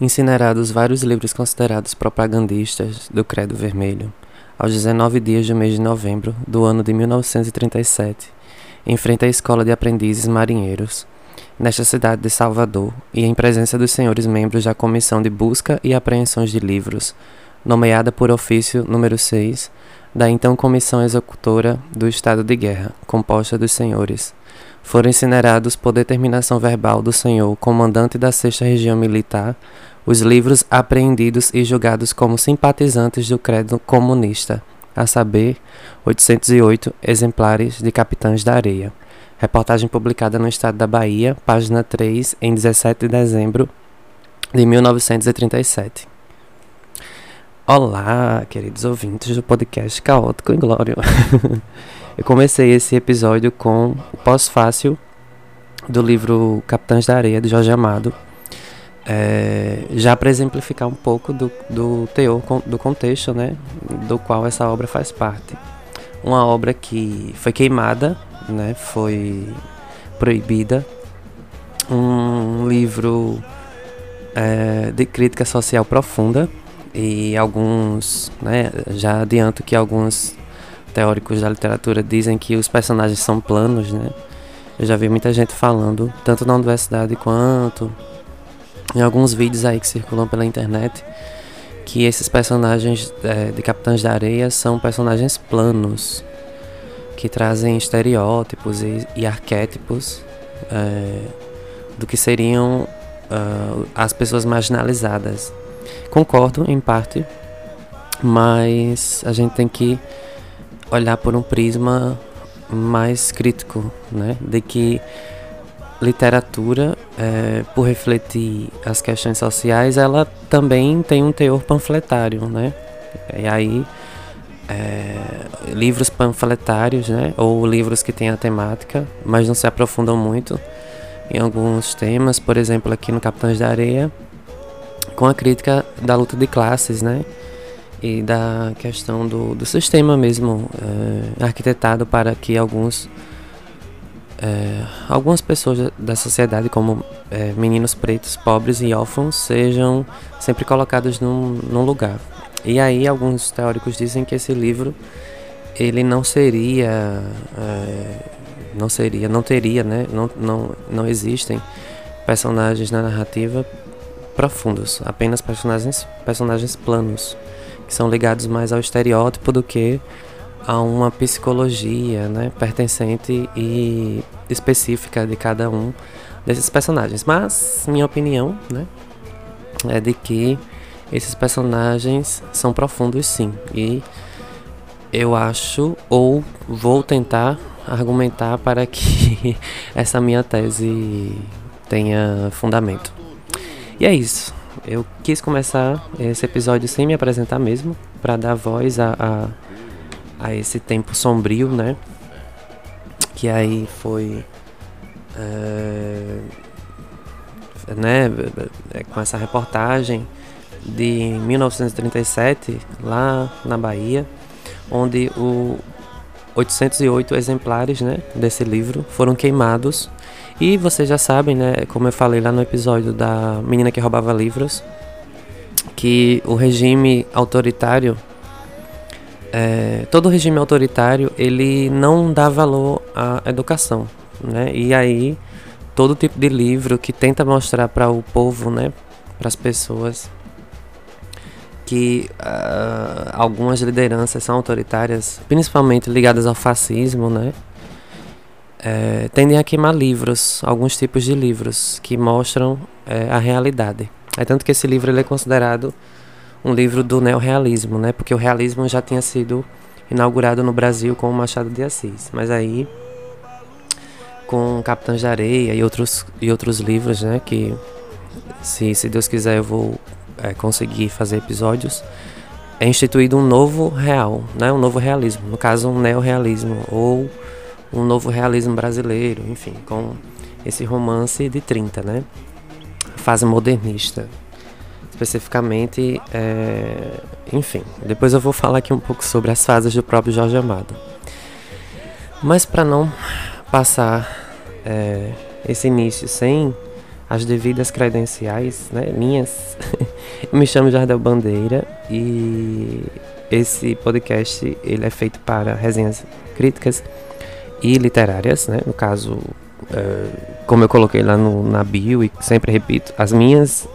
incinerados vários livros considerados propagandistas do Credo Vermelho, aos 19 dias do mês de novembro do ano de 1937, em frente à Escola de Aprendizes Marinheiros, nesta cidade de Salvador, e em presença dos senhores membros da Comissão de Busca e Apreensões de Livros, nomeada por ofício número 6 da então Comissão Executora do Estado de Guerra, composta dos senhores foram incinerados por determinação verbal do senhor comandante da Sexta Região Militar os livros apreendidos e julgados como simpatizantes do credo comunista, a saber, 808 exemplares de Capitães da Areia. Reportagem publicada no Estado da Bahia, página 3, em 17 de dezembro de 1937. Olá, queridos ouvintes do podcast Caótico e Glória. Eu comecei esse episódio com o pós-fácil do livro Capitães da Areia, de Jorge Amado, é, já para exemplificar um pouco do, do teor, do contexto, né, do qual essa obra faz parte. Uma obra que foi queimada, né, foi proibida, um livro é, de crítica social profunda e alguns, né, já adianto que alguns teóricos da literatura dizem que os personagens são planos, né? Eu já vi muita gente falando, tanto na universidade quanto em alguns vídeos aí que circulam pela internet, que esses personagens é, de Capitães da Areia são personagens planos, que trazem estereótipos e, e arquétipos é, do que seriam uh, as pessoas marginalizadas. Concordo em parte, mas a gente tem que olhar por um prisma mais crítico, né? De que literatura, é, por refletir as questões sociais, ela também tem um teor panfletário, né? E aí, é, livros panfletários, né? Ou livros que têm a temática, mas não se aprofundam muito em alguns temas, por exemplo, aqui no Capitães da Areia, com a crítica da luta de classes, né? e da questão do, do sistema mesmo é, arquitetado para que alguns é, algumas pessoas da sociedade como é, meninos pretos, pobres e órfãos sejam sempre colocados num, num lugar. E aí alguns teóricos dizem que esse livro ele não seria não seria não teria né não, não, não existem personagens na narrativa profundos apenas personagens personagens planos que são ligados mais ao estereótipo do que a uma psicologia né, pertencente e específica de cada um desses personagens. Mas minha opinião né, é de que esses personagens são profundos sim. E eu acho, ou vou tentar argumentar para que essa minha tese tenha fundamento. E é isso eu quis começar esse episódio sem me apresentar mesmo, para dar voz a, a, a, esse tempo sombrio, né? Que aí foi. É, né, é, com essa reportagem de 1937, lá na Bahia, onde o 808 exemplares né, desse livro foram queimados e vocês já sabem, né, como eu falei lá no episódio da menina que roubava livros, que o regime autoritário, é, todo regime autoritário, ele não dá valor à educação, né? E aí todo tipo de livro que tenta mostrar para o povo, né, para as pessoas que uh, algumas lideranças são autoritárias, principalmente ligadas ao fascismo, né? é, tendem a queimar livros, alguns tipos de livros que mostram é, a realidade. É tanto que esse livro ele é considerado um livro do neorrealismo, né? Porque o realismo já tinha sido inaugurado no Brasil com o Machado de Assis. Mas aí, com Capitães de Areia e outros, e outros livros, né? Que, se, se Deus quiser, eu vou é, conseguir fazer episódios. É instituído um novo real, né? Um novo realismo. No caso, um neorrealismo. Ou um novo realismo brasileiro, enfim, com esse romance de 30, né? Fase modernista. Especificamente, é... enfim, depois eu vou falar aqui um pouco sobre as fases do próprio Jorge Amado. Mas para não passar é, esse início sem as devidas credenciais, né, minhas. Eu me chamo Jardel Bandeira e esse podcast ele é feito para resenhas críticas e literárias, né? No caso, uh, como eu coloquei lá no, na bio e sempre repito, as minhas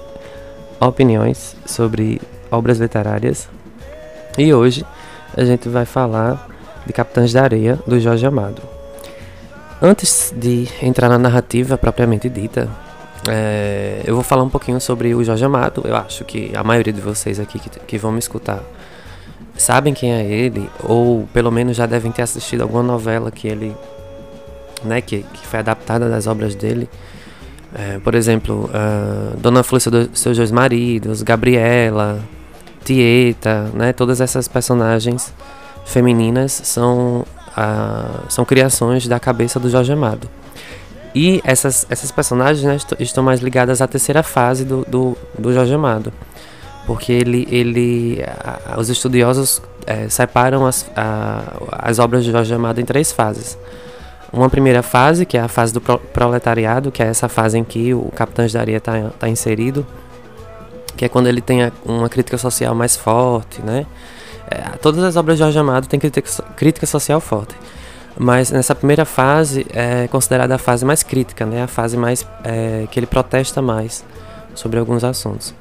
opiniões sobre obras literárias. E hoje a gente vai falar de Capitães da Areia, do Jorge Amado. Antes de entrar na narrativa propriamente dita, é, eu vou falar um pouquinho sobre o Jorge Amado. Eu acho que a maioria de vocês aqui que, que vão me escutar sabem quem é ele, ou pelo menos já devem ter assistido alguma novela que ele, né, que, que foi adaptada das obras dele. É, por exemplo, uh, Dona Flúcia dos Seus Dois Maridos, Gabriela, Tieta, né, todas essas personagens femininas são, uh, são criações da cabeça do Jorge Amado. E essas, essas personagens né, estão mais ligadas à terceira fase do, do, do Jorge Amado. Porque ele, ele a, os estudiosos é, separam as, a, as obras de Jorge Amado em três fases. Uma primeira fase, que é a fase do proletariado, que é essa fase em que o Capitão de Areia está tá inserido, que é quando ele tem uma crítica social mais forte, né? É, todas as obras de Jorge Amado têm crítica, crítica social forte. Mas nessa primeira fase é considerada a fase mais crítica, né? A fase mais é, que ele protesta mais sobre alguns assuntos.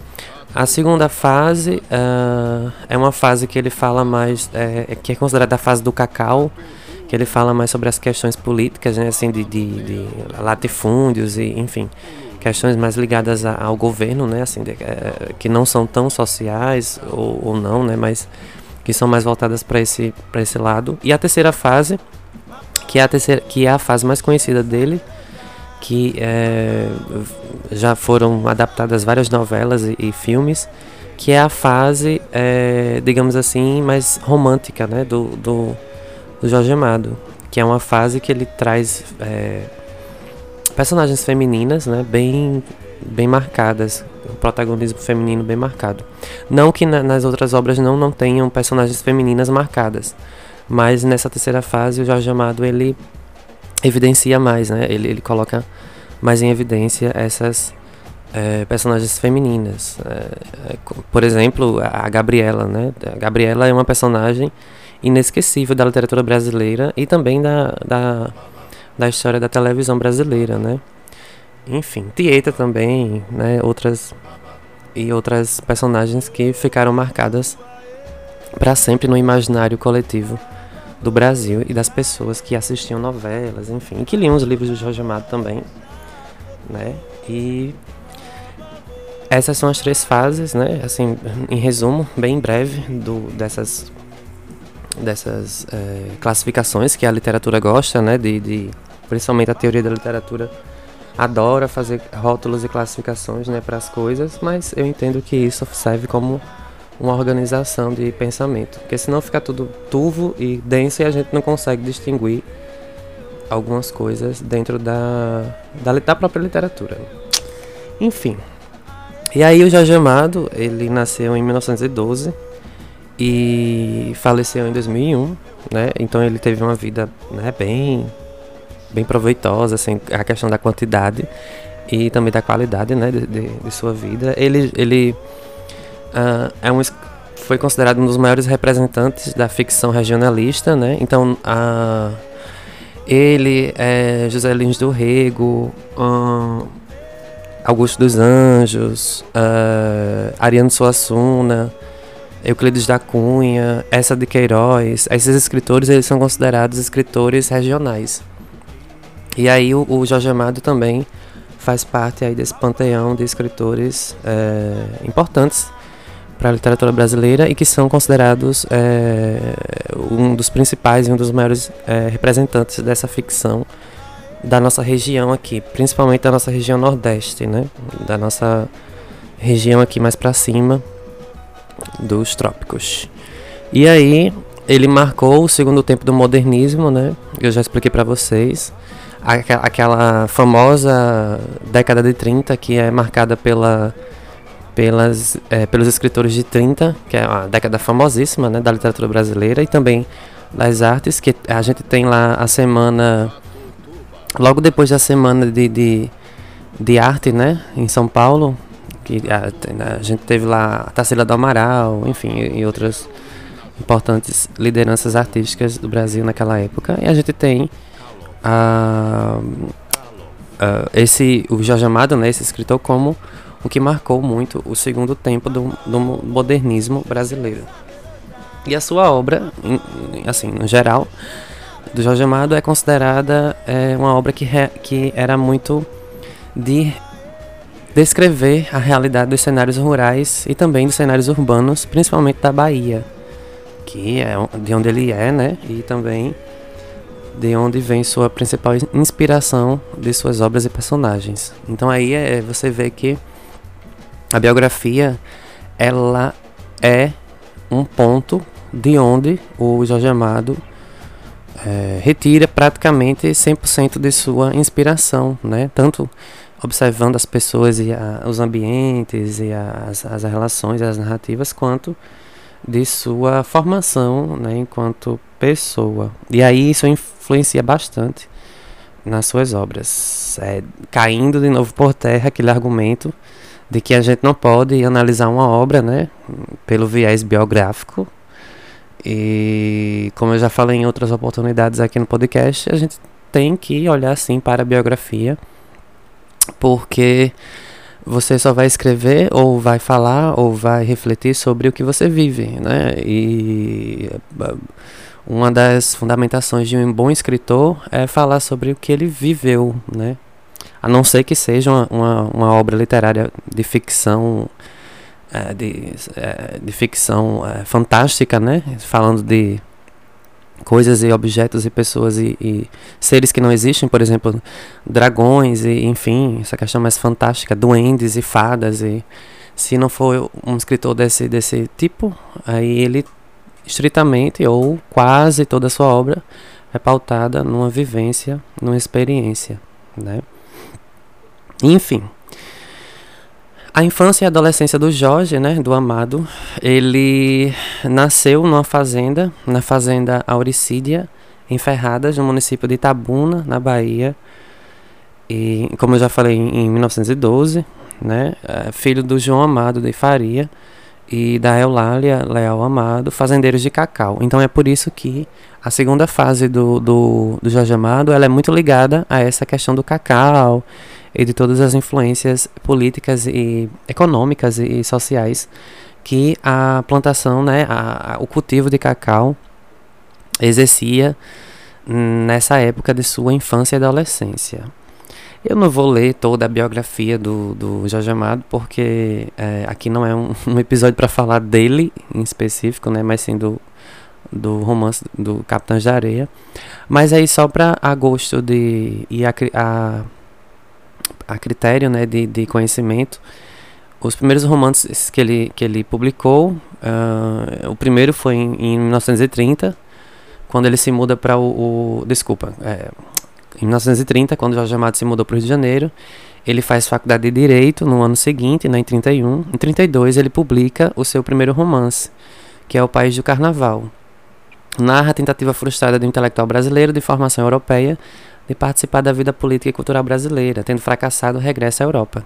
A segunda fase uh, é uma fase que ele fala mais, é, que é considerada a fase do cacau, que ele fala mais sobre as questões políticas, né, assim, de, de, de latifúndios e, enfim, questões mais ligadas a, ao governo, né, assim, de, é, que não são tão sociais ou, ou não, né, mas que são mais voltadas para esse, esse lado. E a terceira fase que é a, terceira, que é a fase mais conhecida dele, que é, já foram adaptadas várias novelas e, e filmes, que é a fase, é, digamos assim, mais romântica né, do, do, do, Jorge Amado, que é uma fase que ele traz é, personagens femininas né, bem, bem marcadas, um protagonismo feminino bem marcado. Não que na, nas outras obras não, não tenham personagens femininas marcadas, mas nessa terceira fase o Jorge Amado ele evidencia mais, né? Ele, ele coloca mais em evidência essas é, personagens femininas. É, é, por exemplo, a Gabriela, né? A Gabriela é uma personagem inesquecível da literatura brasileira e também da, da, da história da televisão brasileira, né? Enfim, Tieta também, né? Outras e outras personagens que ficaram marcadas para sempre no imaginário coletivo do Brasil e das pessoas que assistiam novelas, enfim, que liam os livros do Jorge Amado também, né? E essas são as três fases, né? Assim, em resumo, bem breve, do, dessas dessas é, classificações que a literatura gosta, né? De, de, principalmente a teoria da literatura adora fazer rótulos e classificações, né, para as coisas, mas eu entendo que isso serve como uma organização de pensamento, porque senão fica tudo turvo e denso e a gente não consegue distinguir algumas coisas dentro da, da, da própria literatura. Enfim. E aí o Jorge Amado, ele nasceu em 1912 e faleceu em 2001, né? Então ele teve uma vida, né, bem bem proveitosa, assim, a questão da quantidade e também da qualidade, né, de, de, de sua vida. Ele ele uh, é um, foi considerado um dos maiores representantes da ficção regionalista, né? Então, uh, ele, é, José Lins do Rego, uh, Augusto dos Anjos, uh, Ariano Suassuna, Euclides da Cunha, Essa de Queiroz, esses escritores eles são considerados escritores regionais. E aí o, o Jorge Amado também faz parte aí desse panteão de escritores é, importantes para a literatura brasileira e que são considerados é, um dos principais e um dos maiores é, representantes dessa ficção da nossa região aqui, principalmente da nossa região nordeste, né? Da nossa região aqui mais para cima dos trópicos. E aí ele marcou o segundo tempo do modernismo, né? Eu já expliquei para vocês. Aquela famosa década de 30 que é marcada pela pelas, é, pelos escritores de 30, que é uma década famosíssima né, da literatura brasileira, e também das artes, que a gente tem lá a semana, logo depois da semana de, de, de arte, né, em São Paulo, que a, a gente teve lá a Tarsila do Amaral, enfim, e, e outras importantes lideranças artísticas do Brasil naquela época. E a gente tem a, a, esse o Jorge Amado, né, esse escritor, como o que marcou muito o segundo tempo do, do modernismo brasileiro. E a sua obra, assim, no geral, do Jorge Amado é considerada é, uma obra que, re, que era muito de descrever a realidade dos cenários rurais e também dos cenários urbanos, principalmente da Bahia, que é de onde ele é, né? E também de onde vem sua principal inspiração de suas obras e personagens. Então aí é, você vê que a biografia ela é um ponto de onde o Jorge Amado é, retira praticamente 100% de sua inspiração, né? Tanto observando as pessoas e a, os ambientes e as, as relações, as narrativas, quanto de sua formação né, enquanto pessoa. E aí isso influencia bastante nas suas obras, é, caindo de novo por terra aquele argumento de que a gente não pode analisar uma obra né, pelo viés biográfico. E como eu já falei em outras oportunidades aqui no podcast, a gente tem que olhar sim para a biografia porque você só vai escrever ou vai falar ou vai refletir sobre o que você vive, né? E uma das fundamentações de um bom escritor é falar sobre o que ele viveu, né? A não ser que seja uma, uma, uma obra literária de ficção, é, de, é, de ficção fantástica, né? Falando de coisas e objetos e pessoas e, e, seres que não existem, por exemplo, dragões e enfim, essa questão mais fantástica, duendes e fadas e se não for um escritor desse desse tipo, aí ele estritamente ou quase toda a sua obra é pautada numa vivência, numa experiência, né? Enfim, a infância e adolescência do Jorge, né, do Amado, ele nasceu numa fazenda, na fazenda Auricídia, em Ferradas, no município de Itabuna, na Bahia. E, como eu já falei, em 1912, né, é filho do João Amado de Faria e da Eulália Leal Amado, fazendeiros de cacau. Então é por isso que a segunda fase do, do, do Jorge Amado ela é muito ligada a essa questão do cacau e de todas as influências políticas e econômicas e sociais que a plantação, né, a, a, o cultivo de cacau exercia nessa época de sua infância e adolescência. Eu não vou ler toda a biografia do, do Jorge Amado, porque é, aqui não é um, um episódio para falar dele em específico, né, mas sim do, do romance do Capitães da Areia. Mas aí só para agosto de e a, a a critério né, de, de conhecimento, os primeiros romances que ele, que ele publicou, uh, o primeiro foi em, em, 1930, quando ele se muda para o, o, Desculpa, é, em 1930, quando Jorge Amado se mudou para o Rio de Janeiro, ele faz faculdade de Direito no ano seguinte, né, em 31. Em 32, ele publica o seu primeiro romance, que é O País do Carnaval. Narra a tentativa frustrada do intelectual brasileiro de formação europeia de participar da vida política e cultural brasileira, tendo fracassado, regressa à Europa.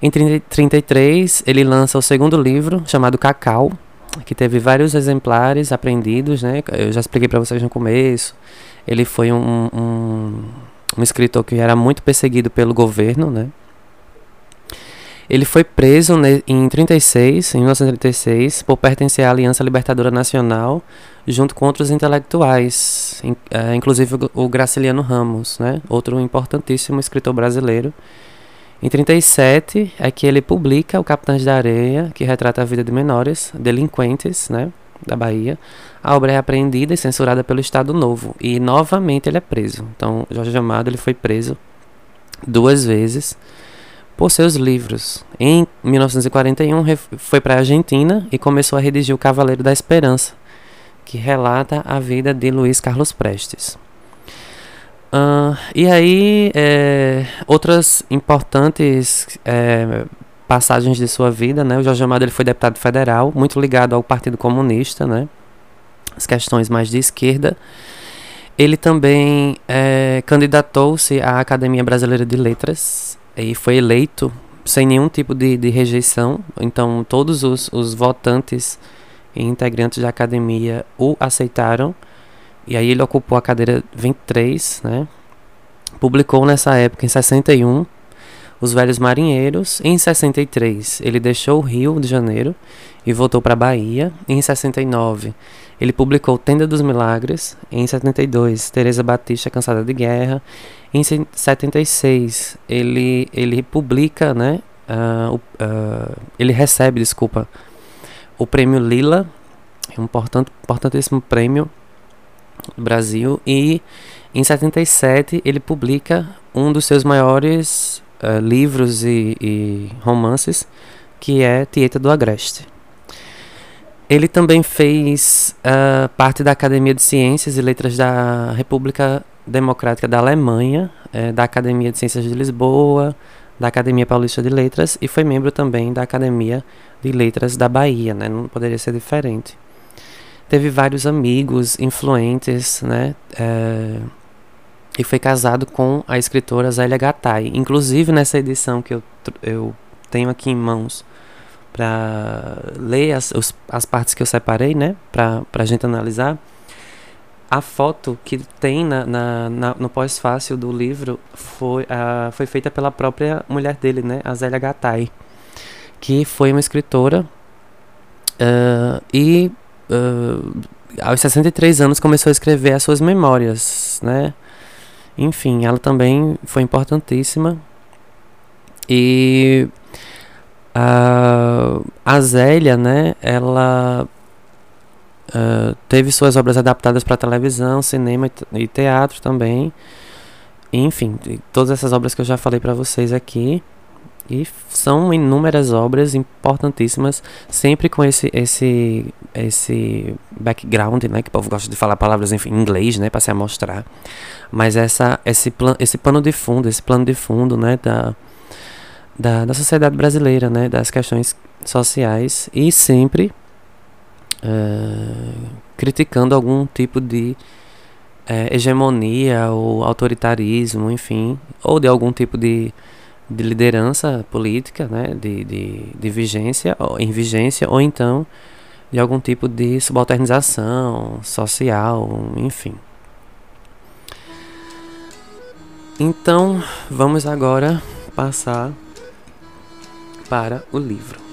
Em 1933, ele lança o segundo livro, chamado Cacau, que teve vários exemplares apreendidos, né? Eu já expliquei para vocês no começo. Ele foi um, um, um escritor que era muito perseguido pelo governo, né? Ele foi preso em 36, em 1936, por pertencer à Aliança Libertadora Nacional, junto com outros intelectuais, é, inclusive o Graciliano Ramos, né? outro importantíssimo escritor brasileiro. Em 37 é que ele publica O Capitães da Areia, que retrata a vida de menores, delinquentes, né, da Bahia. A obra é apreendida e censurada pelo Estado Novo e novamente ele é preso. Então, Jorge Amado ele foi preso duas vezes por seus livros. Em 1941 foi para a Argentina e começou a redigir O Cavaleiro da Esperança, que relata a vida de Luiz Carlos Prestes. Uh, e aí, é, outras importantes é, passagens de sua vida, né? O Jorge Amado ele foi deputado federal, muito ligado ao Partido Comunista, né? As questões mais de esquerda. Ele também é, candidatou-se à Academia Brasileira de Letras e foi eleito sem nenhum tipo de, de rejeição. Então, todos os, os votantes e integrantes da academia o aceitaram. E aí ele ocupou a cadeira 23, né? Publicou nessa época, em 61, Os Velhos Marinheiros. Em 63, ele deixou o Rio de Janeiro e voltou para a Bahia. Em 69, ele publicou Tenda dos Milagres. Em 72, Teresa Batista, Cansada de Guerra. Em 76, ele, ele publica, né? Uh, uh, ele recebe, desculpa, o prêmio Lila, um importante, importantíssimo prêmio do Brasil. E em 77 ele publica um dos seus maiores uh, livros e, e, romances, que é Tieta do Agreste. Ele também fez uh, parte da Academia de Ciências e Letras da República Democrática da Alemanha, uh, da Academia de Ciências de Lisboa, da Academia Paulista de Letras e foi membro também da Academia de Letras da Bahia, né? Não poderia ser diferente. Teve vários amigos influentes, né? Uh, e foi casado com a escritora Zélia Gattai. Inclusive nessa edição que eu, eu tenho aqui em mãos para ler as, os, as partes que eu separei, né, para a gente analisar. A foto que tem na, na, na no pós-fácil do livro foi, uh, foi feita pela própria mulher dele, né, a Zélia Gattai, que foi uma escritora uh, e uh, aos 63 anos começou a escrever as suas memórias, né, enfim, ela também foi importantíssima. E a, a Zélia, né, ela uh, teve suas obras adaptadas para televisão, cinema e teatro também. Enfim, todas essas obras que eu já falei para vocês aqui. E são inúmeras obras importantíssimas, sempre com esse esse esse background, né, que o povo gosta de falar palavras em inglês, né, para se amostrar. Mas essa esse plan, esse pano de fundo, esse plano de fundo, né, da, da da sociedade brasileira, né, das questões sociais. E sempre uh, criticando algum tipo de uh, hegemonia ou autoritarismo, enfim, ou de algum tipo de de liderança política, né, de, de, de vigência, ou, em vigência, ou então de algum tipo de subalternização social, enfim. Então, vamos agora passar para o livro.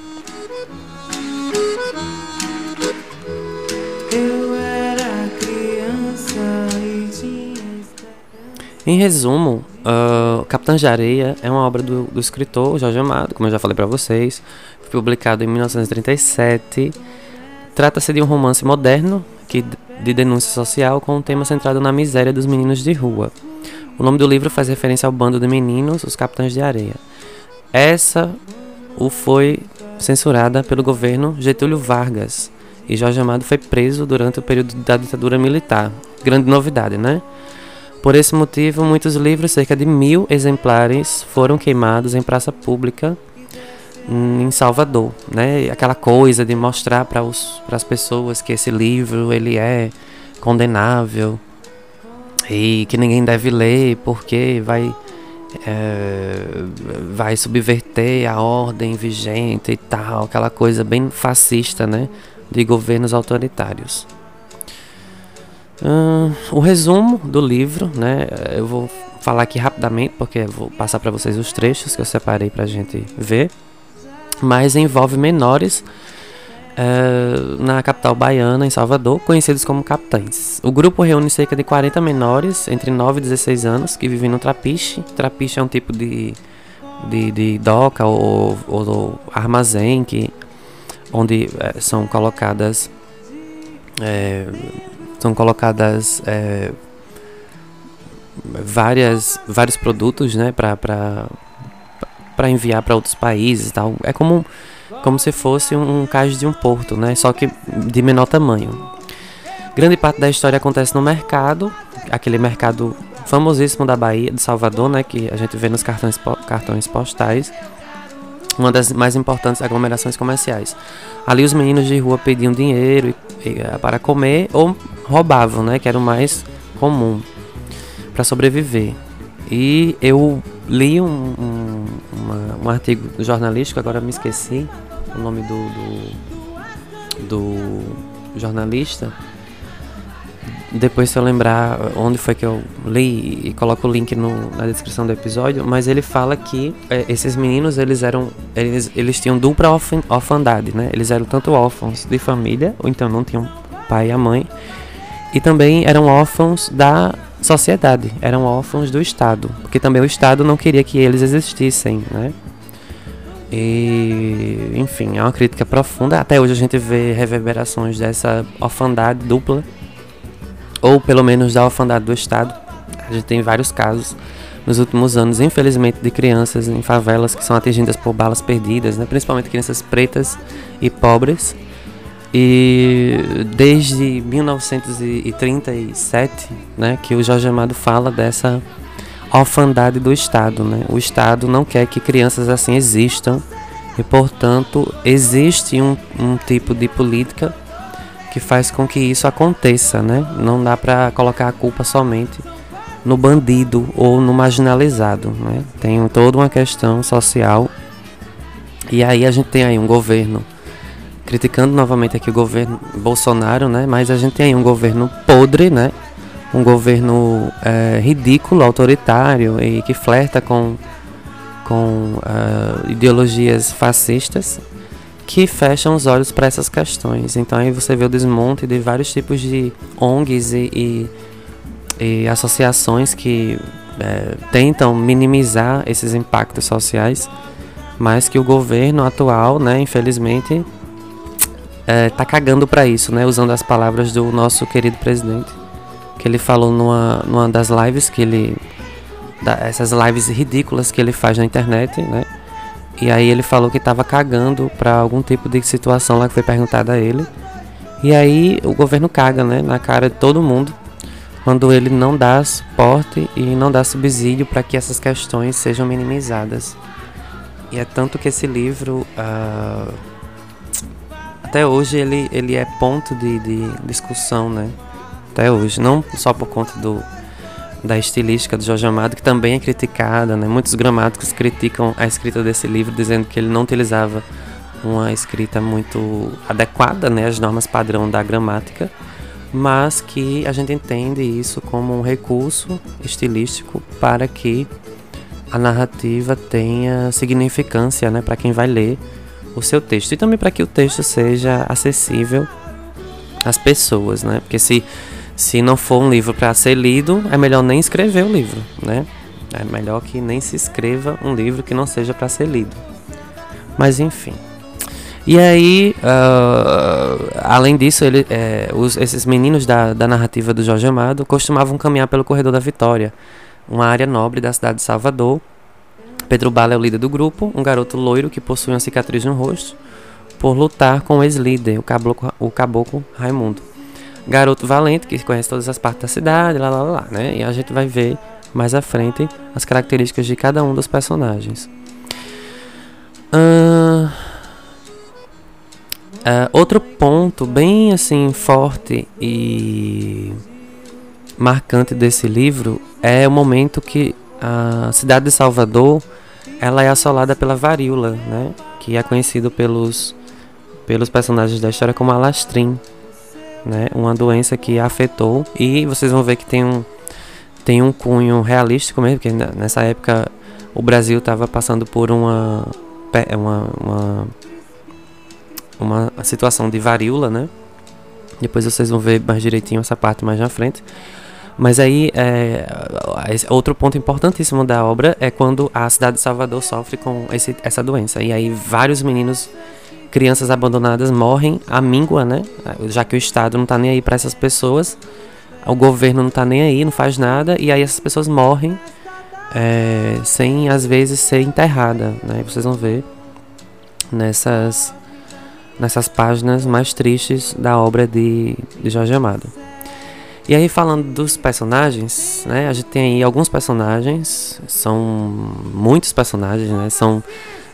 Em resumo, uh, Capitães de Areia é uma obra do, do escritor Jorge Amado, como eu já falei para vocês, foi publicado em 1937. Trata-se de um romance moderno que, de denúncia social com um tema centrado na miséria dos meninos de rua. O nome do livro faz referência ao bando de meninos, os Capitães de Areia. Essa o foi censurada pelo governo Getúlio Vargas e Jorge Amado foi preso durante o período da ditadura militar. Grande novidade, né? Por esse motivo, muitos livros, cerca de mil exemplares, foram queimados em praça pública em Salvador, né? Aquela coisa de mostrar para as pessoas que esse livro ele é condenável e que ninguém deve ler porque vai é, vai subverter a ordem vigente e tal, aquela coisa bem fascista, né? De governos autoritários. Uh, o resumo do livro, né? Eu vou falar aqui rapidamente, porque vou passar para vocês os trechos que eu separei para a gente ver. Mas envolve menores uh, na capital baiana, em Salvador, conhecidos como capitães. O grupo reúne cerca de 40 menores, entre 9 e 16 anos, que vivem no trapiche. Trapiche é um tipo de, de, de doca ou, ou, ou armazém que, onde uh, são colocadas. É, são colocadas é, várias, vários produtos né, para enviar para outros países tal. É como, como se fosse um, cais de um porto, né, só que de menor tamanho. Grande parte da história acontece no mercado, aquele mercado famosíssimo da Bahia, de Salvador, né, que a gente vê nos cartões, cartões postais uma das mais importantes aglomerações comerciais. Ali os meninos de rua pediam dinheiro eh, para comer ou roubavam, né, que era o mais comum para sobreviver. E eu li um, um, um artigo jornalístico, agora me esqueci o nome do, do, do jornalista. Depois, se eu lembrar onde foi que eu li e coloco o link no, na descrição do episódio, mas ele fala que é, esses meninos eles eram eles, eles tinham dupla orfandade, né? Eles eram tanto órfãos de família, ou então não tinham pai e a mãe, e também eram órfãos da sociedade, eram órfãos do Estado, porque também o Estado não queria que eles existissem, né? E, enfim, é uma crítica profunda. Até hoje a gente vê reverberações dessa orfandade dupla, ou pelo menos da orfandade do Estado. A gente tem vários casos nos últimos anos, infelizmente, de crianças em favelas que são atingidas por balas perdidas, né? principalmente crianças pretas e pobres e desde 1937, né, que o Jorge Amado fala dessa orfandade do Estado, né? O Estado não quer que crianças assim existam e, portanto, existe um, um tipo de política que faz com que isso aconteça, né? Não dá para colocar a culpa somente no bandido ou no marginalizado, né? Tem toda uma questão social e aí a gente tem aí um governo criticando novamente aqui o governo Bolsonaro, né? Mas a gente tem aí um governo podre, né? Um governo é, ridículo, autoritário e que flerta com, com uh, ideologias fascistas que fecham os olhos para essas questões. Então aí você vê o desmonte de vários tipos de ONGs e, e, e associações que é, tentam minimizar esses impactos sociais, mas que o governo atual, né, infelizmente, é, tá cagando para isso, né? Usando as palavras do nosso querido presidente, que ele falou numa, numa das lives que ele, da, essas lives ridículas que ele faz na internet, né? E aí ele falou que tava cagando para algum tipo de situação lá que foi perguntada a ele. E aí o governo caga, né? Na cara de todo mundo quando ele não dá suporte e não dá subsídio para que essas questões sejam minimizadas. E é tanto que esse livro uh, até hoje ele, ele é ponto de, de discussão, né? Até hoje, não só por conta do, da estilística do Jorge Amado, que também é criticada, né? Muitos gramáticos criticam a escrita desse livro, dizendo que ele não utilizava uma escrita muito adequada, né, às normas padrão da gramática, mas que a gente entende isso como um recurso estilístico para que a narrativa tenha significância, né, para quem vai ler o seu texto e também para que o texto seja acessível às pessoas, né? Porque se se não for um livro para ser lido, é melhor nem escrever o livro, né? É melhor que nem se escreva um livro que não seja para ser lido. Mas enfim. E aí, uh, além disso, ele, é, os, esses meninos da, da narrativa do Jorge Amado costumavam caminhar pelo Corredor da Vitória, uma área nobre da cidade de Salvador, Pedro Bala é o líder do grupo, um garoto loiro que possui uma cicatriz no rosto por lutar com o ex-líder, o caboclo, o caboclo Raimundo. Garoto valente que conhece todas as partes da cidade, lá, lá, lá, né? E a gente vai ver mais à frente as características de cada um dos personagens. Uh, uh, outro ponto bem assim forte e marcante desse livro é o momento que a cidade de Salvador ela é assolada pela varíola, né? Que é conhecido pelos, pelos personagens da história como alastrim, né? Uma doença que afetou e vocês vão ver que tem um tem um cunho realístico mesmo, porque nessa época o Brasil estava passando por uma uma, uma uma situação de varíola, né? Depois vocês vão ver mais direitinho essa parte mais na frente. Mas aí, é, outro ponto importantíssimo da obra é quando a cidade de Salvador sofre com esse, essa doença. E aí, vários meninos, crianças abandonadas, morrem à míngua, né? Já que o Estado não tá nem aí para essas pessoas, o governo não tá nem aí, não faz nada, e aí essas pessoas morrem é, sem, às vezes, ser enterrada, né? Vocês vão ver nessas, nessas páginas mais tristes da obra de, de Jorge Amado. E aí falando dos personagens, né? A gente tem aí alguns personagens, são muitos personagens, né? São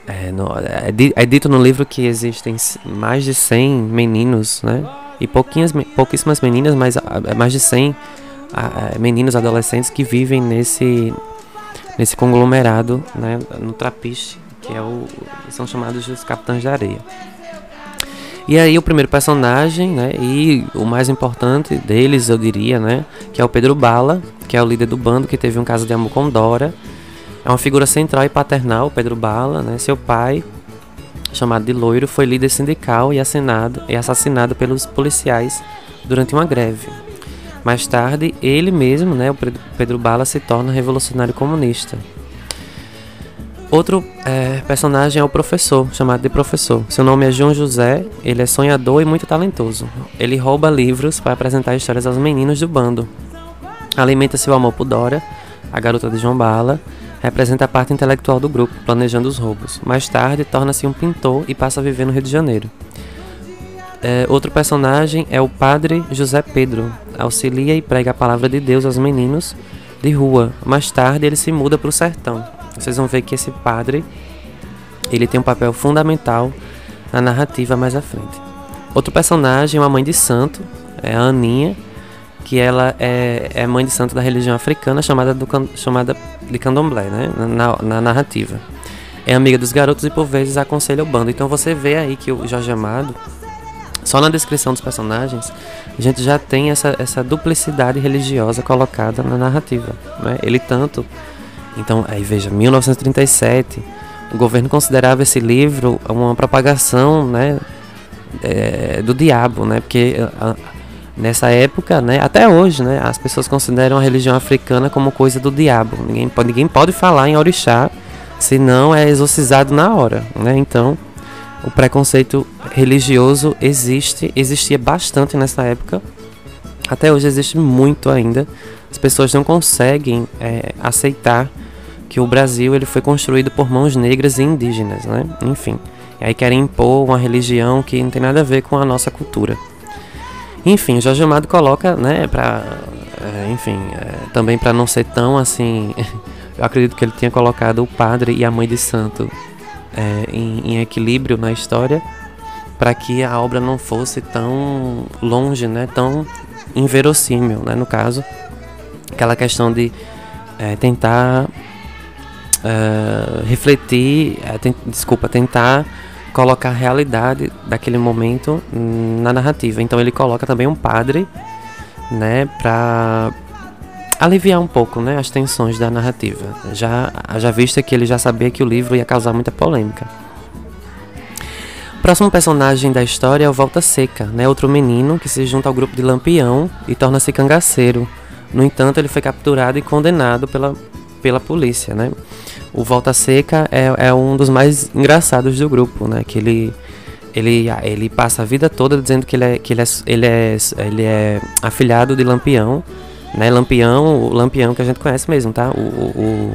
é, no, é, é, dito no livro que existem mais de 100 meninos, né? E pouquinhas, pouquíssimas meninas, mas mais de 100 a, meninos adolescentes que vivem nesse nesse conglomerado, né? No Trapiche, que é o, são chamados os Capitães da Areia. E aí o primeiro personagem, né, e o mais importante deles, eu diria, né, que é o Pedro Bala, que é o líder do bando que teve um caso de amor com Dora. É uma figura central e paternal, Pedro Bala, né? Seu pai, chamado de Loiro, foi líder sindical e assassinado, e assassinado pelos policiais durante uma greve. Mais tarde, ele mesmo, né, o Pedro Bala, se torna revolucionário comunista. Outro é, personagem é o professor, chamado de professor. Seu nome é João José, ele é sonhador e muito talentoso. Ele rouba livros para apresentar histórias aos meninos do bando. Alimenta seu amor por Dora, a garota de João Bala, representa a parte intelectual do grupo, planejando os roubos. Mais tarde, torna-se um pintor e passa a viver no Rio de Janeiro. É, outro personagem é o padre José Pedro. Auxilia e prega a palavra de Deus aos meninos de rua. Mais tarde, ele se muda para o sertão vocês vão ver que esse padre ele tem um papel fundamental na narrativa mais à frente. Outro personagem é uma mãe de santo, é a Aninha, que ela é, é mãe de santo da religião africana chamada, do, chamada de candomblé, né? Na, na, narrativa. É amiga dos garotos e por vezes aconselha o bando. Então você vê aí que o Jorge Amado, só na descrição dos personagens, a gente já tem essa, essa duplicidade religiosa colocada na narrativa. Né? Ele tanto então, aí veja, 1937, o governo considerava esse livro uma propagação, né, é, do diabo, né, porque a, nessa época, né, até hoje, né, as pessoas consideram a religião africana como coisa do diabo. Ninguém pode, ninguém pode falar em orixá, senão é exorcizado na hora, né? Então, o preconceito religioso existe, existia bastante nessa época. Até hoje existe muito ainda. As pessoas não conseguem é, aceitar que o Brasil ele foi construído por mãos negras e indígenas, né? Enfim, e aí querem impor uma religião que não tem nada a ver com a nossa cultura. Enfim, Jorge Amado coloca, né, para, é, enfim, é, também para não ser tão assim, eu acredito que ele tinha colocado o padre e a mãe de santo é, em, em equilíbrio na história, para que a obra não fosse tão longe, né, tão inverossímil, né, no caso, aquela questão de é, tentar uh, refletir, tem, desculpa, tentar colocar a realidade daquele momento na narrativa. Então ele coloca também um padre, né, para aliviar um pouco, né, as tensões da narrativa. Já já vista que ele já sabia que o livro ia causar muita polêmica. O próximo personagem da história é o Volta Seca, né, outro menino que se junta ao grupo de Lampião e torna-se cangaceiro. No entanto, ele foi capturado e condenado pela, pela polícia, né? O Volta Seca é, é um dos mais engraçados do grupo, né? Que ele ele, ele passa a vida toda dizendo que ele é, que ele é, ele é, ele é afilhado de Lampião, né? Lampião, o Lampião que a gente conhece mesmo, tá? O, o,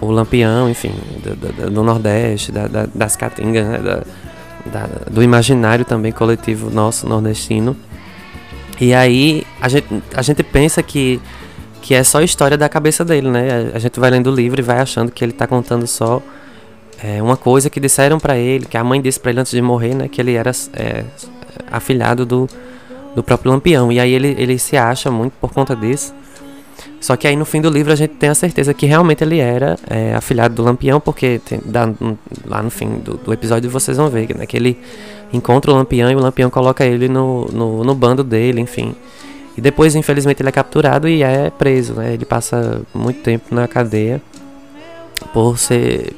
o, Lampião, enfim, do, do, Nordeste, da, da, das Caatingas, né? Da, da, do imaginário também coletivo nosso nordestino. E aí a gente, a gente pensa que que é só história da cabeça dele, né? A gente vai lendo o livro e vai achando que ele tá contando só é, uma coisa que disseram para ele, que a mãe disse para ele antes de morrer, né? Que ele era é, afilhado do, do próprio Lampião. E aí ele, ele se acha muito por conta disso. Só que aí no fim do livro a gente tem a certeza que realmente ele era é, afilhado do Lampião, porque tem, dá, lá no fim do, do, episódio vocês vão ver né, que ele encontra o Lampião e o Lampião coloca ele no, no, no bando dele, enfim. E depois, infelizmente, ele é capturado e é preso, né? Ele passa muito tempo na cadeia por ser.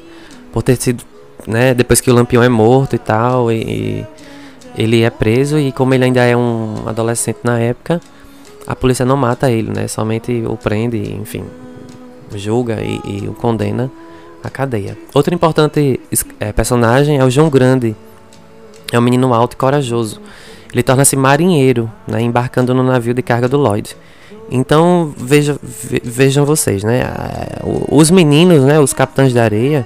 por ter sido. Né? Depois que o Lampião é morto e tal. E, e ele é preso e como ele ainda é um adolescente na época, a polícia não mata ele, né? Somente o prende, enfim, julga e, e o condena à cadeia. Outro importante é, personagem é o João Grande. É um menino alto e corajoso ele torna-se marinheiro, né, embarcando no navio de carga do Lloyd. Então veja, vejam vocês, né, os meninos, né, os capitães da areia,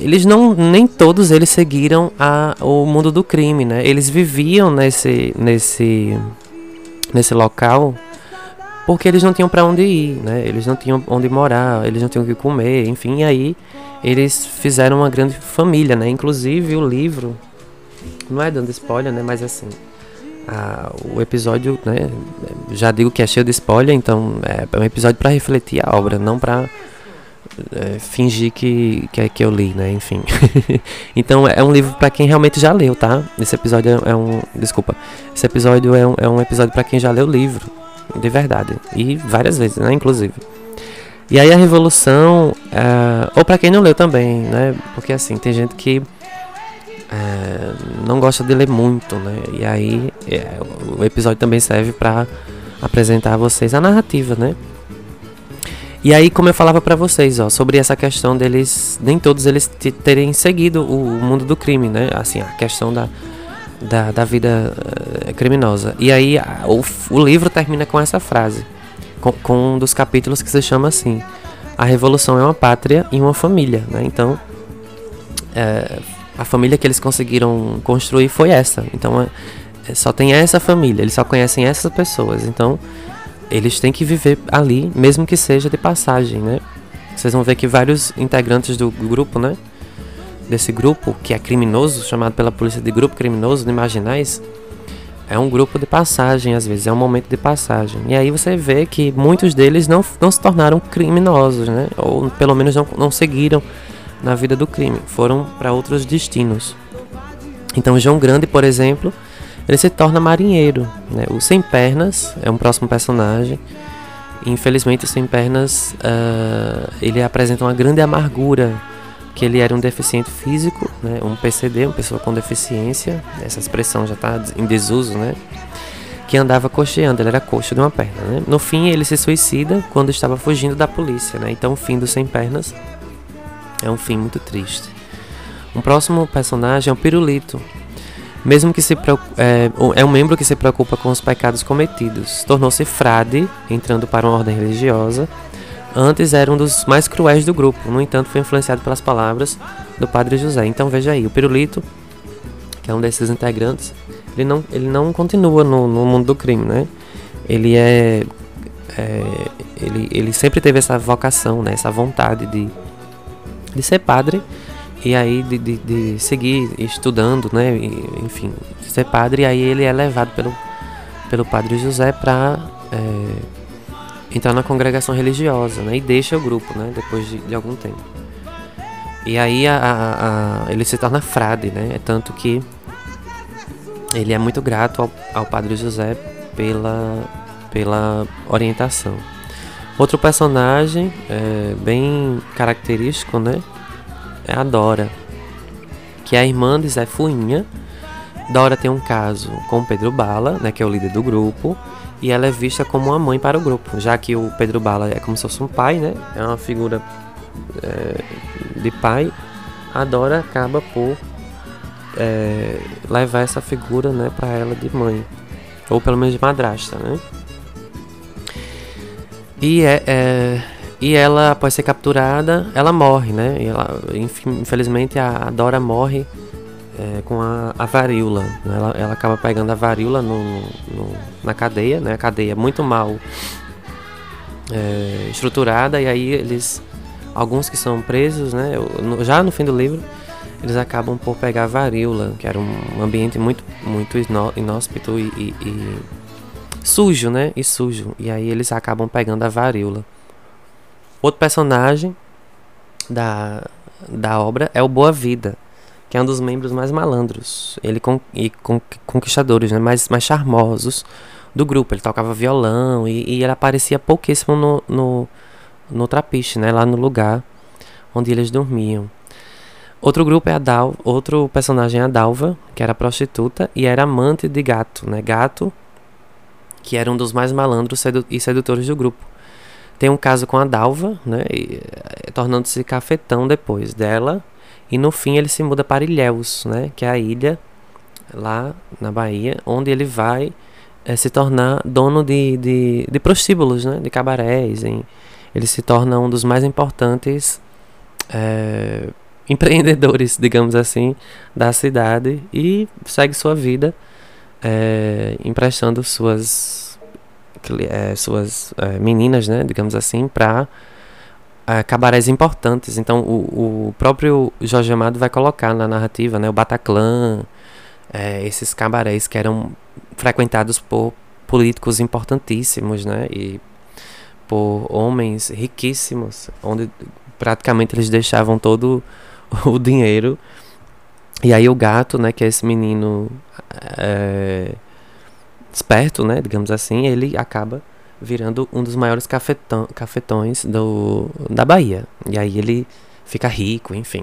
eles não nem todos eles seguiram a, o mundo do crime, né? Eles viviam nesse nesse nesse local porque eles não tinham para onde ir, né? Eles não tinham onde morar, eles não tinham o que comer, enfim, aí eles fizeram uma grande família, né? Inclusive o livro não é dando spoiler, né? Mas assim, a, o episódio, né? Já digo que é cheio de spoiler, então é, é um episódio para refletir a obra, não para é, fingir que, que, é que eu li, né? Enfim. então é um livro para quem realmente já leu, tá? Esse episódio é um. Desculpa. Esse episódio é um, é um episódio para quem já leu o livro. De verdade. E várias vezes, né? Inclusive. E aí a Revolução. É, ou para quem não leu também, né? Porque assim, tem gente que. É, não gosta de ler muito, né? E aí é, o episódio também serve para apresentar a vocês a narrativa, né? E aí, como eu falava para vocês, ó, sobre essa questão deles, nem todos eles terem seguido o, mundo do crime, né? Assim, a questão da, da, da vida uh, criminosa. E aí, a, o, o livro termina com essa frase, com, com um dos capítulos que se chama assim: A Revolução é uma pátria e uma família, né? Então, é, a família que eles conseguiram construir foi essa. Então, é, só tem essa família, eles só conhecem essas pessoas. Então, eles têm que viver ali, mesmo que seja de passagem, né? Vocês vão ver que vários integrantes do grupo, né? Desse grupo, que é criminoso, chamado pela polícia de grupo criminoso de marginais, é um grupo de passagem, às vezes, é um momento de passagem. E aí você vê que muitos deles não, não se tornaram criminosos, né? Ou pelo menos não, não seguiram na vida do crime, foram para outros destinos. Então, João Grande, por exemplo, ele se torna marinheiro. Né? O Sem Pernas é um próximo personagem. Infelizmente, o Sem Pernas uh, ele apresenta uma grande amargura que ele era um deficiente físico, né? um PCD, uma pessoa com deficiência. Essa expressão já está em desuso, né? Que andava cocheando, ele era coxa de uma perna. Né? No fim, ele se suicida quando estava fugindo da polícia. Né? Então, o fim do Sem Pernas é um fim muito triste. Um próximo personagem é o Pirulito, mesmo que se é, é um membro que se preocupa com os pecados cometidos. Tornou-se frade, entrando para uma ordem religiosa. Antes era um dos mais cruéis do grupo, no entanto foi influenciado pelas palavras do padre José. Então veja aí, o Pirulito, que é um desses integrantes, ele não, ele não continua no, no mundo do crime, né? Ele é, é, ele, ele sempre teve essa vocação, né? essa vontade de, de ser padre e aí de, de, de, seguir estudando, né? E, enfim, ser padre. E aí ele é levado pelo, pelo padre José para é, entrar na congregação religiosa, né? E deixa o grupo, né? Depois de, de algum tempo. E aí a, a, a, ele se torna frade, né? É tanto que ele é muito grato ao, ao padre José pela, pela orientação. Outro personagem é, bem característico, né? é a Dora, que é a irmã de Zé Fuinha. Dora tem um caso com Pedro Bala, né, que é o líder do grupo, e ela é vista como uma mãe para o grupo, já que o Pedro Bala é como se fosse um pai, né, é uma figura é, de pai. A Dora acaba por é, levar essa figura, né, para ela de mãe, ou pelo menos de madrasta, né. E é, é e ela, após ser capturada, ela morre, né? E ela, infelizmente, a Dora morre é, com a, a varíola. Né? Ela, ela, acaba pegando a varíola no, no, na cadeia, né? A cadeia muito mal é, estruturada e aí eles, alguns que são presos, né? Já no fim do livro, eles acabam por pegar a varíola, que era um ambiente muito, muito inóspito e, e, e sujo, né? E sujo. E aí eles acabam pegando a varíola. Outro personagem da, da obra é o Boa Vida, que é um dos membros mais malandros ele con, e con, conquistadores, né, mais, mais charmosos do grupo. Ele tocava violão e, e ele aparecia pouquíssimo no, no, no trapiche, né, lá no lugar onde eles dormiam. Outro grupo é a Dal, outro personagem é a Dalva, que era prostituta e era amante de Gato, né? Gato, que era um dos mais malandros sedu e sedutores do grupo. Tem um caso com a Dalva, né? Eh, tornando-se cafetão depois dela. E no fim ele se muda para Ilhéus, né? Que é a ilha lá na Bahia, onde ele vai é, se tornar dono de, de, de prostíbulos, né? De cabarés. Ele se torna um dos mais importantes é, empreendedores, digamos assim, da cidade e segue sua vida é, emprestando suas é, suas é, meninas, né, digamos assim, para é, cabarés importantes. Então, o, o próprio Jorge Amado vai colocar na narrativa, né, o Bataclan, é, esses cabarés que eram frequentados por políticos importantíssimos, né, e por homens riquíssimos, onde praticamente eles deixavam todo o dinheiro. E aí o gato, né, que é esse menino é, esperto, né, digamos assim, ele acaba virando um dos maiores cafetão, cafetões do, da Bahia. E aí ele fica rico, enfim.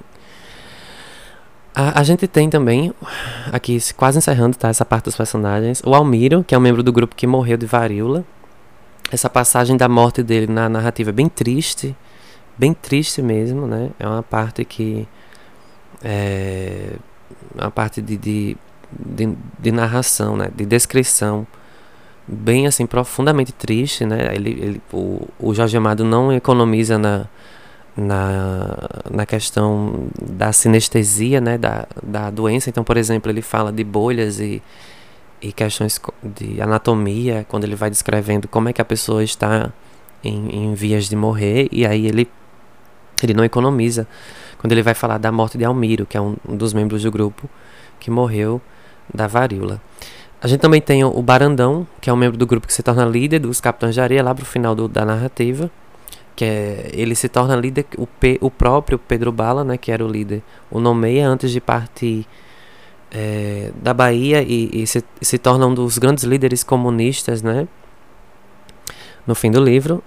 A, a, gente tem também, aqui quase encerrando tá, essa parte dos personagens, o Almiro, que é um membro do grupo que morreu de varíola. Essa passagem da morte dele na narrativa é bem triste, bem triste mesmo, né? É uma parte que. É uma parte de, de, de, de narração, né? De descrição bem assim profundamente triste, né? Ele, ele o, o Jorge Amado não economiza na, na, na questão da sinestesia, né, da, da doença. Então, por exemplo, ele fala de bolhas e, e questões de anatomia, quando ele vai descrevendo como é que a pessoa está em, em vias de morrer, e aí ele, ele não economiza. Quando ele vai falar da morte de Almiro, que é um, dos membros do grupo que morreu da varíola. A gente também tem o Barandão, que é um membro do grupo que se torna líder dos Capitães de Areia, lá pro final do, da narrativa que é, ele se torna líder, o, o próprio Pedro Bala, né, que era o líder, o nomeia antes de partir é, da Bahia e, e se, se, torna um dos grandes líderes comunistas, né, no fim do livro.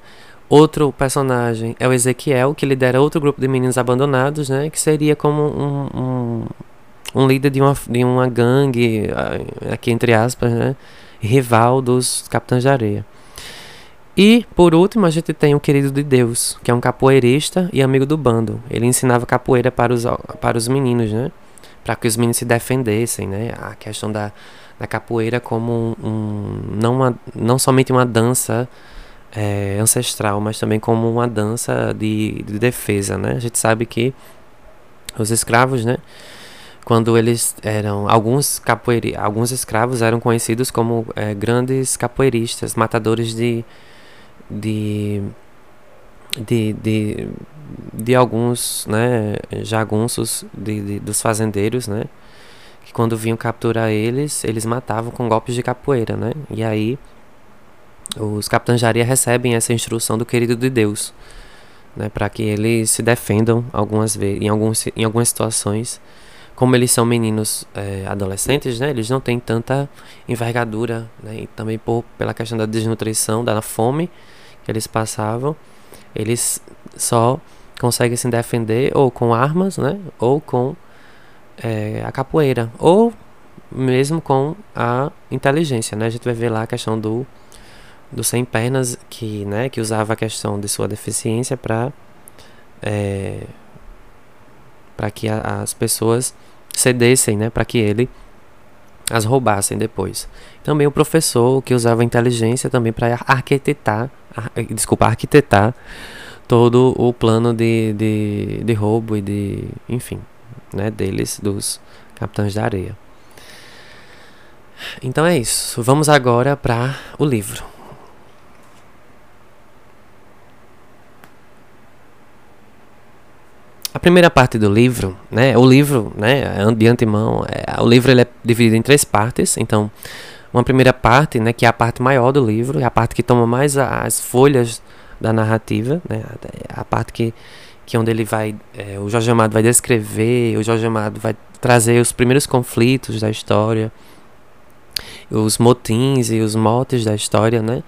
Outro personagem é o Ezequiel, que lidera outro grupo de meninos abandonados, né, que seria como um, um, um líder de uma, de uma gangue, aqui entre aspas, né, rival dos Capitães de Areia. E, por último, a gente tem o querido de Deus, que é um capoeirista e amigo do bando. Ele ensinava capoeira para os, para os meninos, né? Para que os meninos se defendessem, né? A questão da, da capoeira como um, um não, uma, não somente uma dança é, ancestral, mas também como uma dança de, de defesa, né? A gente sabe que os escravos, né? quando eles eram alguns capoeira, alguns escravos eram conhecidos como é, grandes capoeiristas, matadores de de, de, de, de alguns né, jagunços de, de, dos fazendeiros, né? Que quando vinham capturar eles, eles matavam com golpes de capoeira, né? E aí os capitães de areia recebem essa instrução do querido de Deus, né? Para que eles se defendam algumas vezes, em, alguns, em algumas situações como eles são meninos é, adolescentes, né, eles não têm tanta envergadura, né, e também por, pela questão da desnutrição, da fome, que eles passavam, eles só conseguem se defender ou com armas, né? Ou com é, a capoeira, ou mesmo com a inteligência, né? A gente vai ver lá a questão do do sem pernas que, né, que usava a questão de sua deficiência para é, para que a, as pessoas cedessem, né, para que ele as roubassem depois. Também o professor que usava inteligência também para arquitetar desculpa, arquitetar todo o plano de, de, de roubo e de, enfim, né, deles, dos capitães da areia. Então é isso. Vamos agora para o livro. A primeira parte do livro, né, o livro, né, de antemão, é, o livro ele é dividido em três partes. Então, uma primeira parte, né, que é a parte maior do livro, é a parte que toma mais as folhas da narrativa, né, a parte que, que é onde ele vai, é, o Jorge Amado vai descrever, o Jorge Amado vai trazer os primeiros conflitos da história, os motins e os motes da história, né.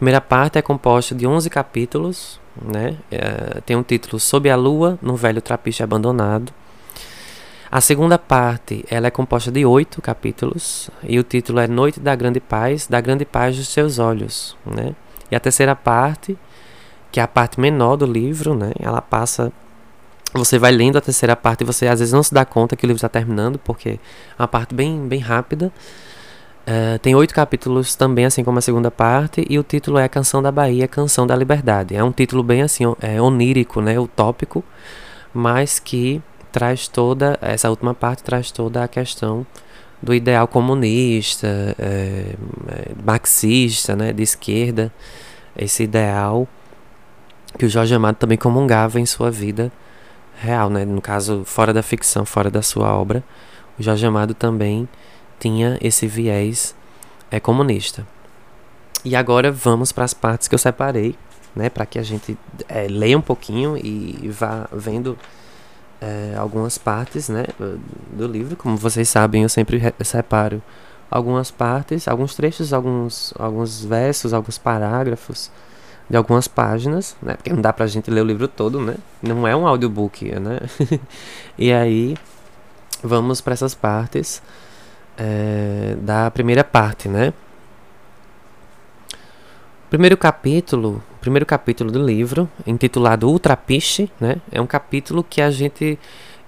Primeira parte é composta de 11 capítulos, né, é, tem um título Sob a Lua, no Velho Trapiche Abandonado, a segunda parte ela é composta de oito capítulos e o título é Noite da Grande Paz, da Grande Paz dos Seus Olhos, né? E a terceira parte, que é a parte menor do livro, né? Ela passa você vai lendo a terceira parte e você às vezes não se dá conta que o livro está terminando, porque é uma parte bem, bem rápida. Uh, tem oito capítulos também, assim como a segunda parte, e o título é Canção da Bahia, Canção da Liberdade. É um título bem assim, é, onírico, né, utópico, mas que traz toda, essa última parte traz toda a questão do ideal comunista, é, marxista, né, de esquerda, esse ideal que o Jorge Amado também comungava em sua vida real, né, no caso fora da ficção, fora da sua obra, o Jorge Amado também tinha esse viés é, comunista. E agora vamos para as partes que eu separei né, para que a gente é, leia um pouquinho e vá vendo é, algumas partes, né, do livro. Como vocês sabem, eu sempre separo algumas partes, alguns trechos, alguns, alguns versos, alguns parágrafos de algumas páginas, né? Porque não dá pra gente ler o livro todo, né? Não é um audiobook, né? e aí vamos para essas partes é, da primeira parte, né? Primeiro capítulo, primeiro capítulo do livro, intitulado Ultrapiche, né? É um capítulo que a gente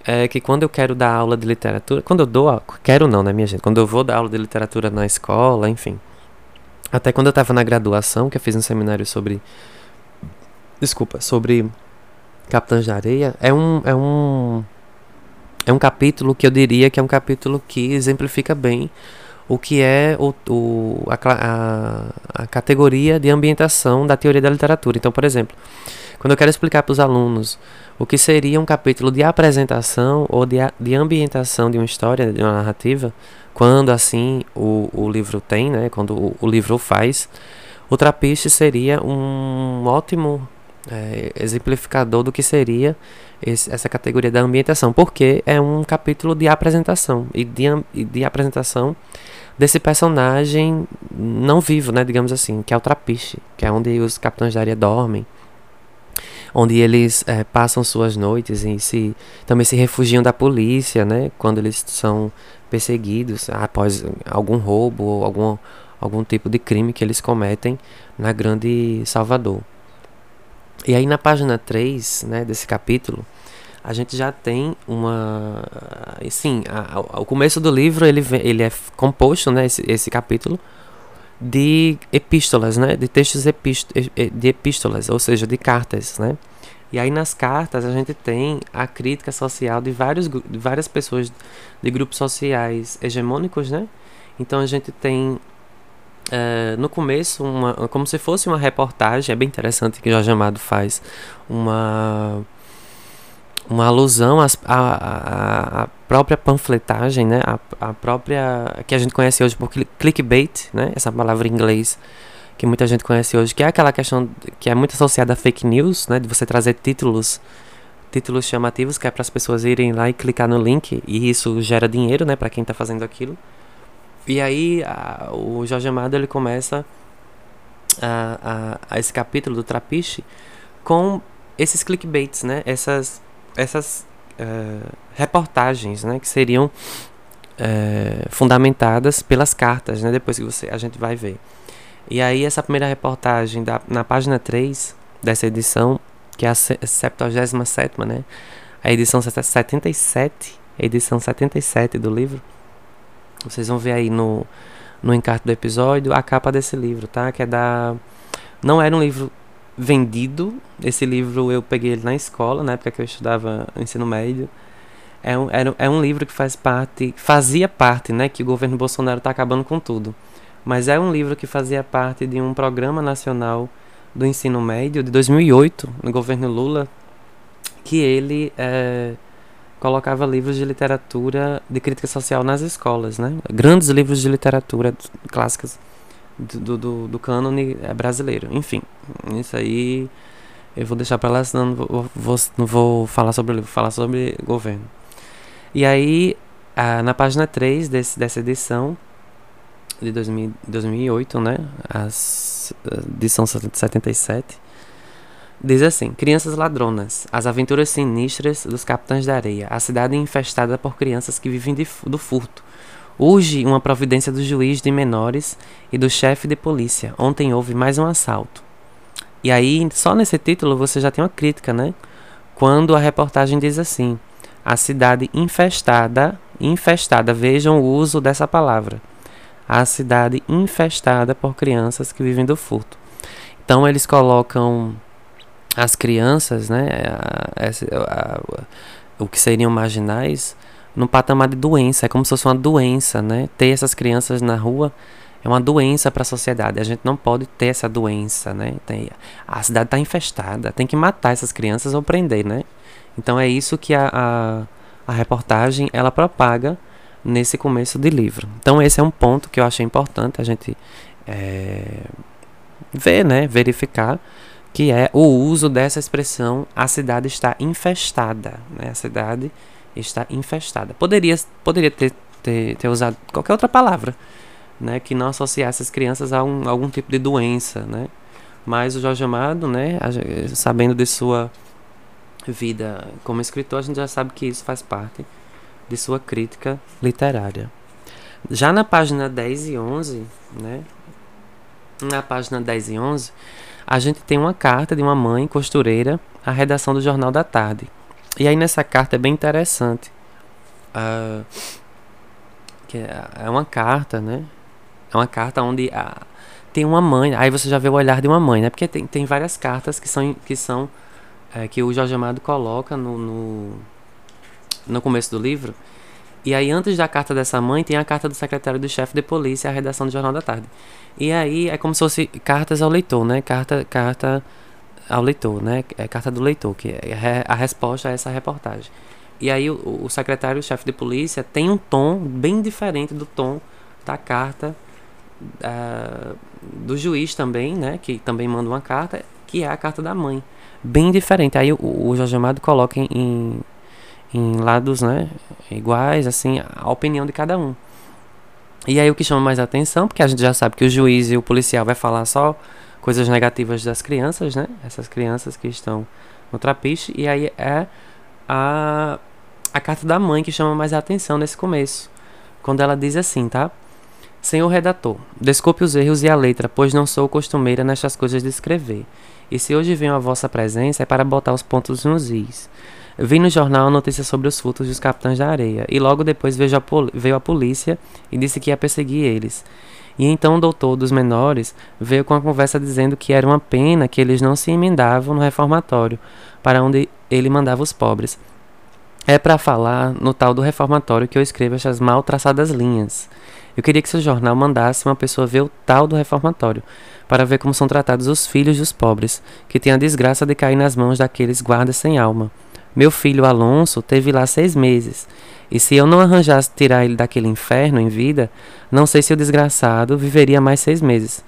é que quando eu quero dar aula de literatura, quando eu dou, quero não, né, minha gente? Quando eu vou dar aula de literatura na escola, enfim, até quando eu estava na graduação, que eu fiz um seminário sobre. Desculpa, sobre Capitães de Areia, é um, é um. É um capítulo que eu diria que é um capítulo que exemplifica bem o que é o, o, a, a, a categoria de ambientação da teoria da literatura. Então, por exemplo, quando eu quero explicar para os alunos o que seria um capítulo de apresentação ou de, de ambientação de uma história, de uma narrativa, quando assim o, o livro tem, né, quando o, o livro faz, o trapiche seria um ótimo é, exemplificador do que seria esse, essa categoria da ambientação, porque é um capítulo de apresentação e de, de apresentação desse personagem não vivo, né, digamos assim, que é o trapiche, que é onde os capitães da área dormem, onde eles é, passam suas noites e se também se refugiam da polícia, né, quando eles são perseguidos após algum roubo ou algum, algum tipo de crime que eles cometem na Grande Salvador. E aí na página 3 né, desse capítulo, a gente já tem uma. Sim, o começo do livro ele, ele é composto, né, esse, esse capítulo, de epístolas, né, de textos epíst de epístolas, ou seja, de cartas. Né? E aí nas cartas a gente tem a crítica social de, vários, de várias pessoas de grupos sociais hegemônicos, né? Então a gente tem uh, no começo uma, como se fosse uma reportagem, é bem interessante que o Jorge Amado faz uma uma alusão à, própria panfletagem, né? A própria que a gente conhece hoje por clickbait, né? Essa palavra em inglês que muita gente conhece hoje, que é aquela questão que é muito associada a fake news, né, de você trazer títulos títulos chamativos que é para as pessoas irem lá e clicar no link e isso gera dinheiro, né, para quem está fazendo aquilo. E aí a, o Jorge Amado ele começa a, a, a, esse capítulo do Trapiche com esses clickbaits, né, essas essas uh, reportagens, né, que seriam uh, fundamentadas pelas cartas, né, depois que você a gente vai ver. E aí essa primeira reportagem da, na página 3 dessa edição, que é a 77 né? A edição 77, a edição 77 do livro. Vocês vão ver aí no, no encarte do episódio a capa desse livro, tá? Que é da... Não era um livro vendido. Esse livro eu peguei ele na escola, na época que eu estudava ensino médio. É um, era, é um livro que faz parte, fazia parte, né? Que o governo Bolsonaro está acabando com tudo mas é um livro que fazia parte de um programa nacional do ensino médio de 2008, no governo Lula, que ele é, colocava livros de literatura de crítica social nas escolas, né? Grandes livros de literatura clássicas do, do, do cânone é, brasileiro. Enfim, isso aí eu vou deixar para lá, senão não vou, vou, não vou falar sobre o livro, vou falar sobre governo. E aí, na página 3 desse, dessa edição, de 2000, 2008, né? As, edição 77. Diz assim: Crianças ladronas, as aventuras sinistras dos capitães da areia, a cidade infestada por crianças que vivem de, do furto. Urge uma providência do juiz de menores e do chefe de polícia. Ontem houve mais um assalto. E aí, só nesse título você já tem uma crítica, né? Quando a reportagem diz assim: a cidade infestada, infestada, vejam o uso dessa palavra a cidade infestada por crianças que vivem do furto. Então eles colocam as crianças, né, a, a, o que seriam marginais, no patamar de doença. É como se fosse uma doença, né? Ter essas crianças na rua é uma doença para a sociedade. A gente não pode ter essa doença, né? Tem, a cidade está infestada, tem que matar essas crianças ou prender, né? Então é isso que a, a, a reportagem ela propaga nesse começo de livro. Então esse é um ponto que eu achei importante a gente é, ver, né, verificar que é o uso dessa expressão a cidade está infestada, né? A cidade está infestada. Poderia, poderia ter, ter, ter usado qualquer outra palavra, né? Que não associasse as crianças a, um, algum tipo de doença, né? Mas o Jorge Amado, né? Sabendo de sua vida como escritor, a gente já sabe que isso faz parte de sua crítica literária. Já na página 10 e 11, né? Na página 10 e 11, a gente tem uma carta de uma mãe costureira à redação do Jornal da Tarde. E aí nessa carta é bem interessante. Uh, que é, é uma carta, né? É uma carta onde uh, tem uma mãe. Aí você já vê o olhar de uma mãe, né? Porque tem, tem várias cartas que são que são é, que o Jorge Amado coloca no, no, no começo do livro. E aí, antes da carta dessa mãe, tem a carta do secretário do chefe de polícia à redação do Jornal da Tarde. E aí é como se fosse cartas ao leitor, né? Carta, carta ao leitor, né? É carta do leitor, que é a resposta a essa reportagem. E aí o, o secretário o chefe de polícia tem um tom bem diferente do tom da carta uh, do juiz também, né? Que também manda uma carta, que é a carta da mãe. Bem diferente. Aí o, o Jorge Amado coloca em, em lados né, iguais, assim, a opinião de cada um. E aí o que chama mais atenção, porque a gente já sabe que o juiz e o policial vai falar só coisas negativas das crianças, né? Essas crianças que estão no trapiche. E aí é a, a carta da mãe que chama mais atenção nesse começo. Quando ela diz assim, tá? Senhor redator, desculpe os erros e a letra, pois não sou costumeira nestas coisas de escrever. E se hoje venho à vossa presença é para botar os pontos nos is. Vi no jornal a notícia sobre os furtos dos capitães da areia, e logo depois veio a, veio a polícia e disse que ia perseguir eles. E então o doutor dos menores veio com a conversa dizendo que era uma pena que eles não se emendavam no reformatório, para onde ele mandava os pobres. É para falar no tal do reformatório que eu escrevo estas mal traçadas linhas. Eu queria que seu jornal mandasse uma pessoa ver o tal do reformatório, para ver como são tratados os filhos dos pobres, que têm a desgraça de cair nas mãos daqueles guardas sem alma. Meu filho Alonso teve lá seis meses, e se eu não arranjasse tirar ele daquele inferno em vida, não sei se o desgraçado viveria mais seis meses.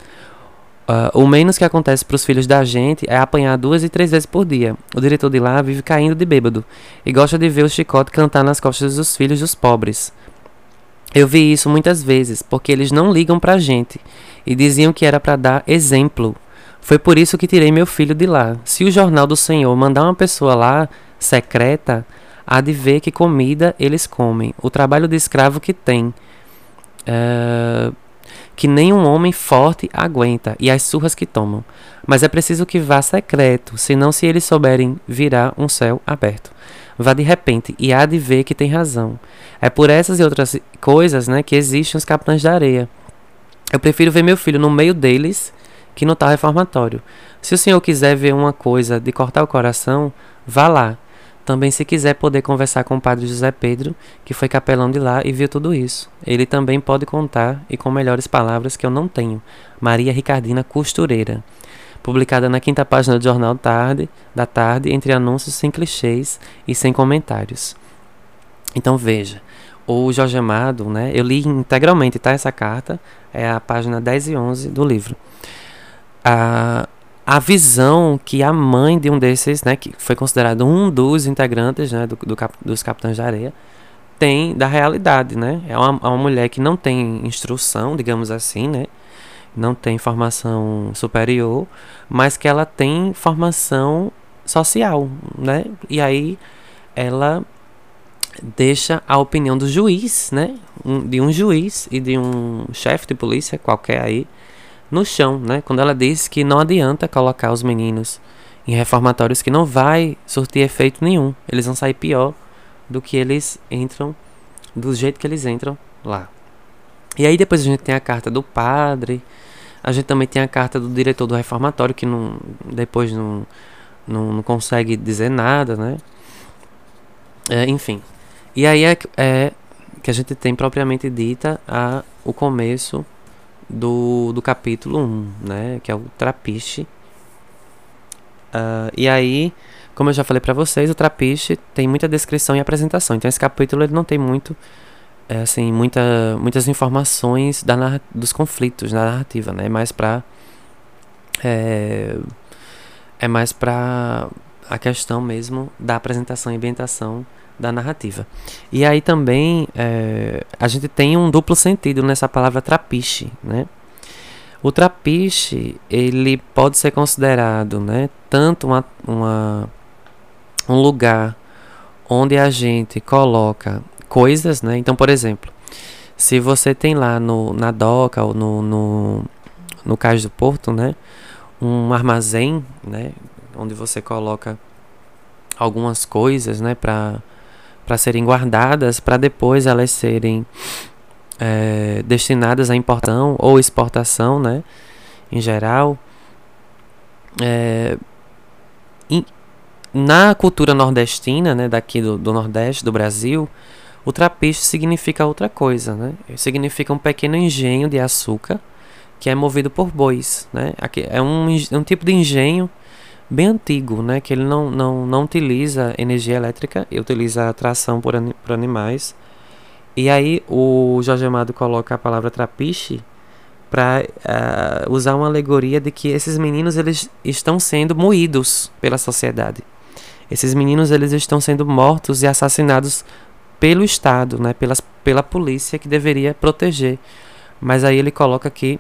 Uh, o menos que acontece para os filhos da gente é apanhar duas e três vezes por dia. O diretor de lá vive caindo de bêbado e gosta de ver o chicote cantar nas costas dos filhos dos pobres. Eu vi isso muitas vezes, porque eles não ligam pra gente e diziam que era para dar exemplo. Foi por isso que tirei meu filho de lá. Se o jornal do Senhor mandar uma pessoa lá, secreta, há de ver que comida eles comem, o trabalho de escravo que tem, uh, que nem um homem forte aguenta, e as surras que tomam. Mas é preciso que vá secreto, senão se eles souberem, virá um céu aberto. Vá de repente, e há de ver que tem razão. É por essas e outras coisas né, que existem os capitães da areia. Eu prefiro ver meu filho no meio deles que no tal reformatório. Se o senhor quiser ver uma coisa de cortar o coração, vá lá. Também, se quiser poder conversar com o padre José Pedro, que foi capelão de lá e viu tudo isso. Ele também pode contar, e com melhores palavras que eu não tenho. Maria Ricardina Costureira. Publicada na quinta página do Jornal Tarde, da Tarde, entre anúncios sem clichês e sem comentários. Então veja, o Jorge Amado, né, eu li integralmente tá, essa carta, é a página 10 e 11 do livro. A, a visão que a mãe de um desses, né, que foi considerado um dos integrantes né, do, do cap, dos Capitães da Areia, tem da realidade, né? É uma, é uma mulher que não tem instrução, digamos assim, né? Não tem formação superior, mas que ela tem formação social, né? E aí ela deixa a opinião do juiz, né? Um, de um juiz e de um chefe de polícia qualquer aí no chão, né? Quando ela diz que não adianta colocar os meninos em reformatórios que não vai surtir efeito nenhum. Eles vão sair pior do que eles entram, do jeito que eles entram lá. E aí depois a gente tem a carta do padre, a gente também tem a carta do diretor do reformatório que não, depois não, não, não consegue dizer nada, né? É, enfim. E aí é, é que a gente tem propriamente dita a, o começo do, do capítulo 1, né? Que é o trapiche. Uh, e aí, como eu já falei para vocês, o trapiche tem muita descrição e apresentação. Então esse capítulo ele não tem muito, é, assim, muita, muitas informações da dos conflitos na narrativa, né? Mais para é, é mais para a questão mesmo da apresentação e ambientação da narrativa. E aí também é, a gente tem um duplo sentido nessa palavra trapiche, né? O trapiche, ele pode ser considerado, né, tanto uma, uma, um lugar onde a gente coloca coisas, né? Então, por exemplo, se você tem lá no, na doca ou no, no, no cais do porto, né, um armazém, né, onde você coloca algumas coisas, né, para para serem guardadas, para depois elas serem é, destinadas à importação ou exportação, né, em geral. É, na cultura nordestina, né, daqui do, do Nordeste do Brasil, o trapiche significa outra coisa, né? Significa um pequeno engenho de açúcar que é movido por bois, né? Aqui é um, um tipo de engenho bem antigo, né? Que ele não, não, não utiliza energia elétrica, utiliza tração por, por animais. E aí o Jorge Amado coloca a palavra trapiche para uh, eh, usar uma alegoria de que esses meninos eles estão sendo moídos pela sociedade. Esses meninos eles estão sendo mortos e assassinados pelo Estado, né, pelas, pela polícia que deveria proteger. Mas aí ele coloca que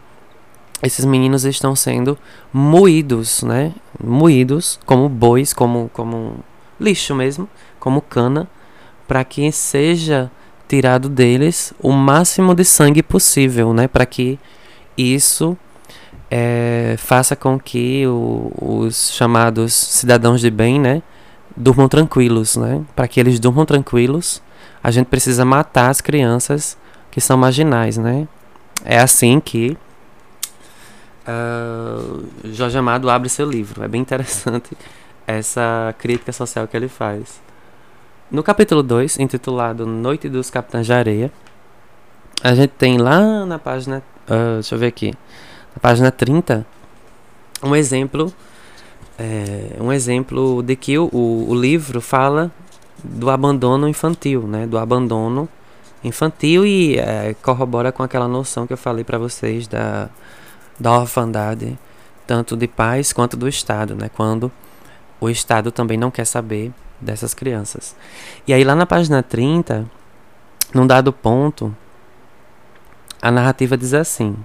esses meninos estão sendo moídos, né, moídos como bois, como, como lixo mesmo, como cana, para que seja tirado deles o máximo de sangue possível, né, para que isso é, faça com que o, os chamados cidadãos de bem, né, durmam tranquilos, né? Para que eles durmam tranquilos, a gente precisa matar as crianças que são marginais, né? É assim que uh, Jorge Amado abre seu livro. É bem interessante essa crítica social que ele faz. No capítulo 2, intitulado Noite dos Capitães de Areia, a gente tem lá na página. Uh, deixa eu ver aqui. Na página 30, um exemplo é, um exemplo de que o, o livro fala do abandono infantil, né? Do abandono infantil e é, corrobora com aquela noção que eu falei para vocês da, da orfandade, tanto de pais quanto do Estado, né? Quando o Estado também não quer saber dessas crianças. E aí lá na página 30, num dado ponto, a narrativa diz assim: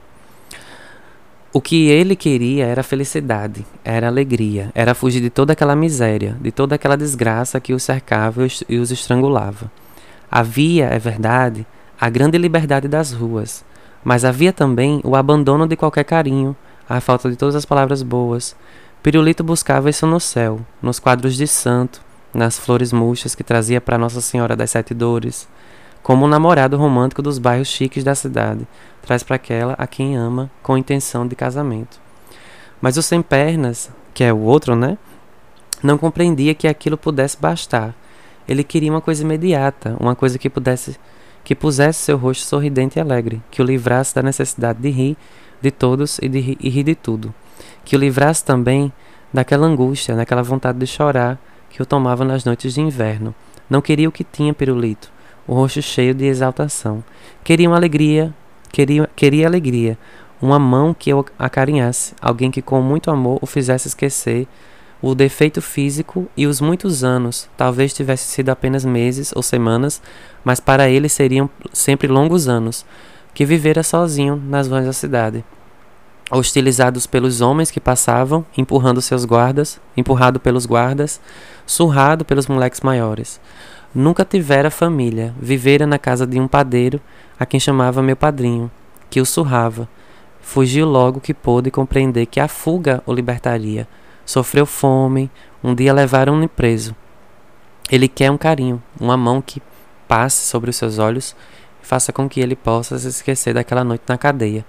o que ele queria era felicidade, era alegria, era fugir de toda aquela miséria, de toda aquela desgraça que os cercava e os estrangulava. Havia, é verdade, a grande liberdade das ruas, mas havia também o abandono de qualquer carinho, a falta de todas as palavras boas. Pirulito buscava isso no céu, nos quadros de santo, nas flores murchas que trazia para Nossa Senhora das Sete Dores, como um namorado romântico dos bairros chiques da cidade, traz para aquela a quem ama com intenção de casamento. Mas o sem pernas, que é o outro, né? Não compreendia que aquilo pudesse bastar. Ele queria uma coisa imediata, uma coisa que pudesse que pusesse seu rosto sorridente e alegre, que o livrasse da necessidade de rir de todos e de rir, de tudo, que o livrasse também daquela angústia, daquela vontade de chorar que o tomava nas noites de inverno. Não queria o que tinha pirulito, o rosto cheio de exaltação. Queria uma alegria, queria, queria alegria, uma mão que o acarinhasse, alguém que com muito amor o fizesse esquecer o defeito físico e os muitos anos, talvez tivesse sido apenas meses ou semanas, mas para ele seriam sempre longos anos, que vivera sozinho nas ruas da cidade. Hostilizados pelos homens que passavam, empurrando seus guardas, empurrado pelos guardas, surrado pelos moleques maiores. Nunca tivera família, vivera na casa de um padeiro, a quem chamava meu padrinho, que o surrava. Fugiu logo que pôde compreender que a fuga o libertaria. Sofreu fome, um dia levaram-no preso. Ele quer um carinho, uma mão que passe sobre os seus olhos e faça com que ele possa se esquecer daquela noite na cadeia,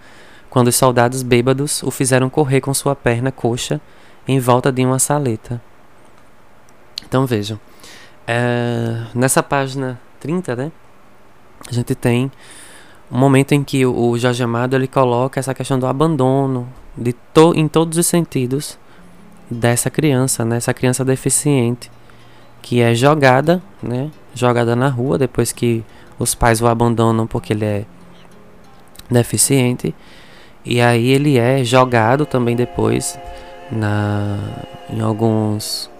quando os soldados bêbados o fizeram correr com sua perna coxa em volta de uma saleta. Então vejam, é, nessa página 30, né, a gente tem um momento em que o Jorge Amado ele coloca essa questão do abandono de to, em todos os sentidos dessa criança, né, essa criança deficiente que é jogada, né, jogada na rua depois que os pais o abandonam porque ele é deficiente e aí ele é jogado também depois na, em alguns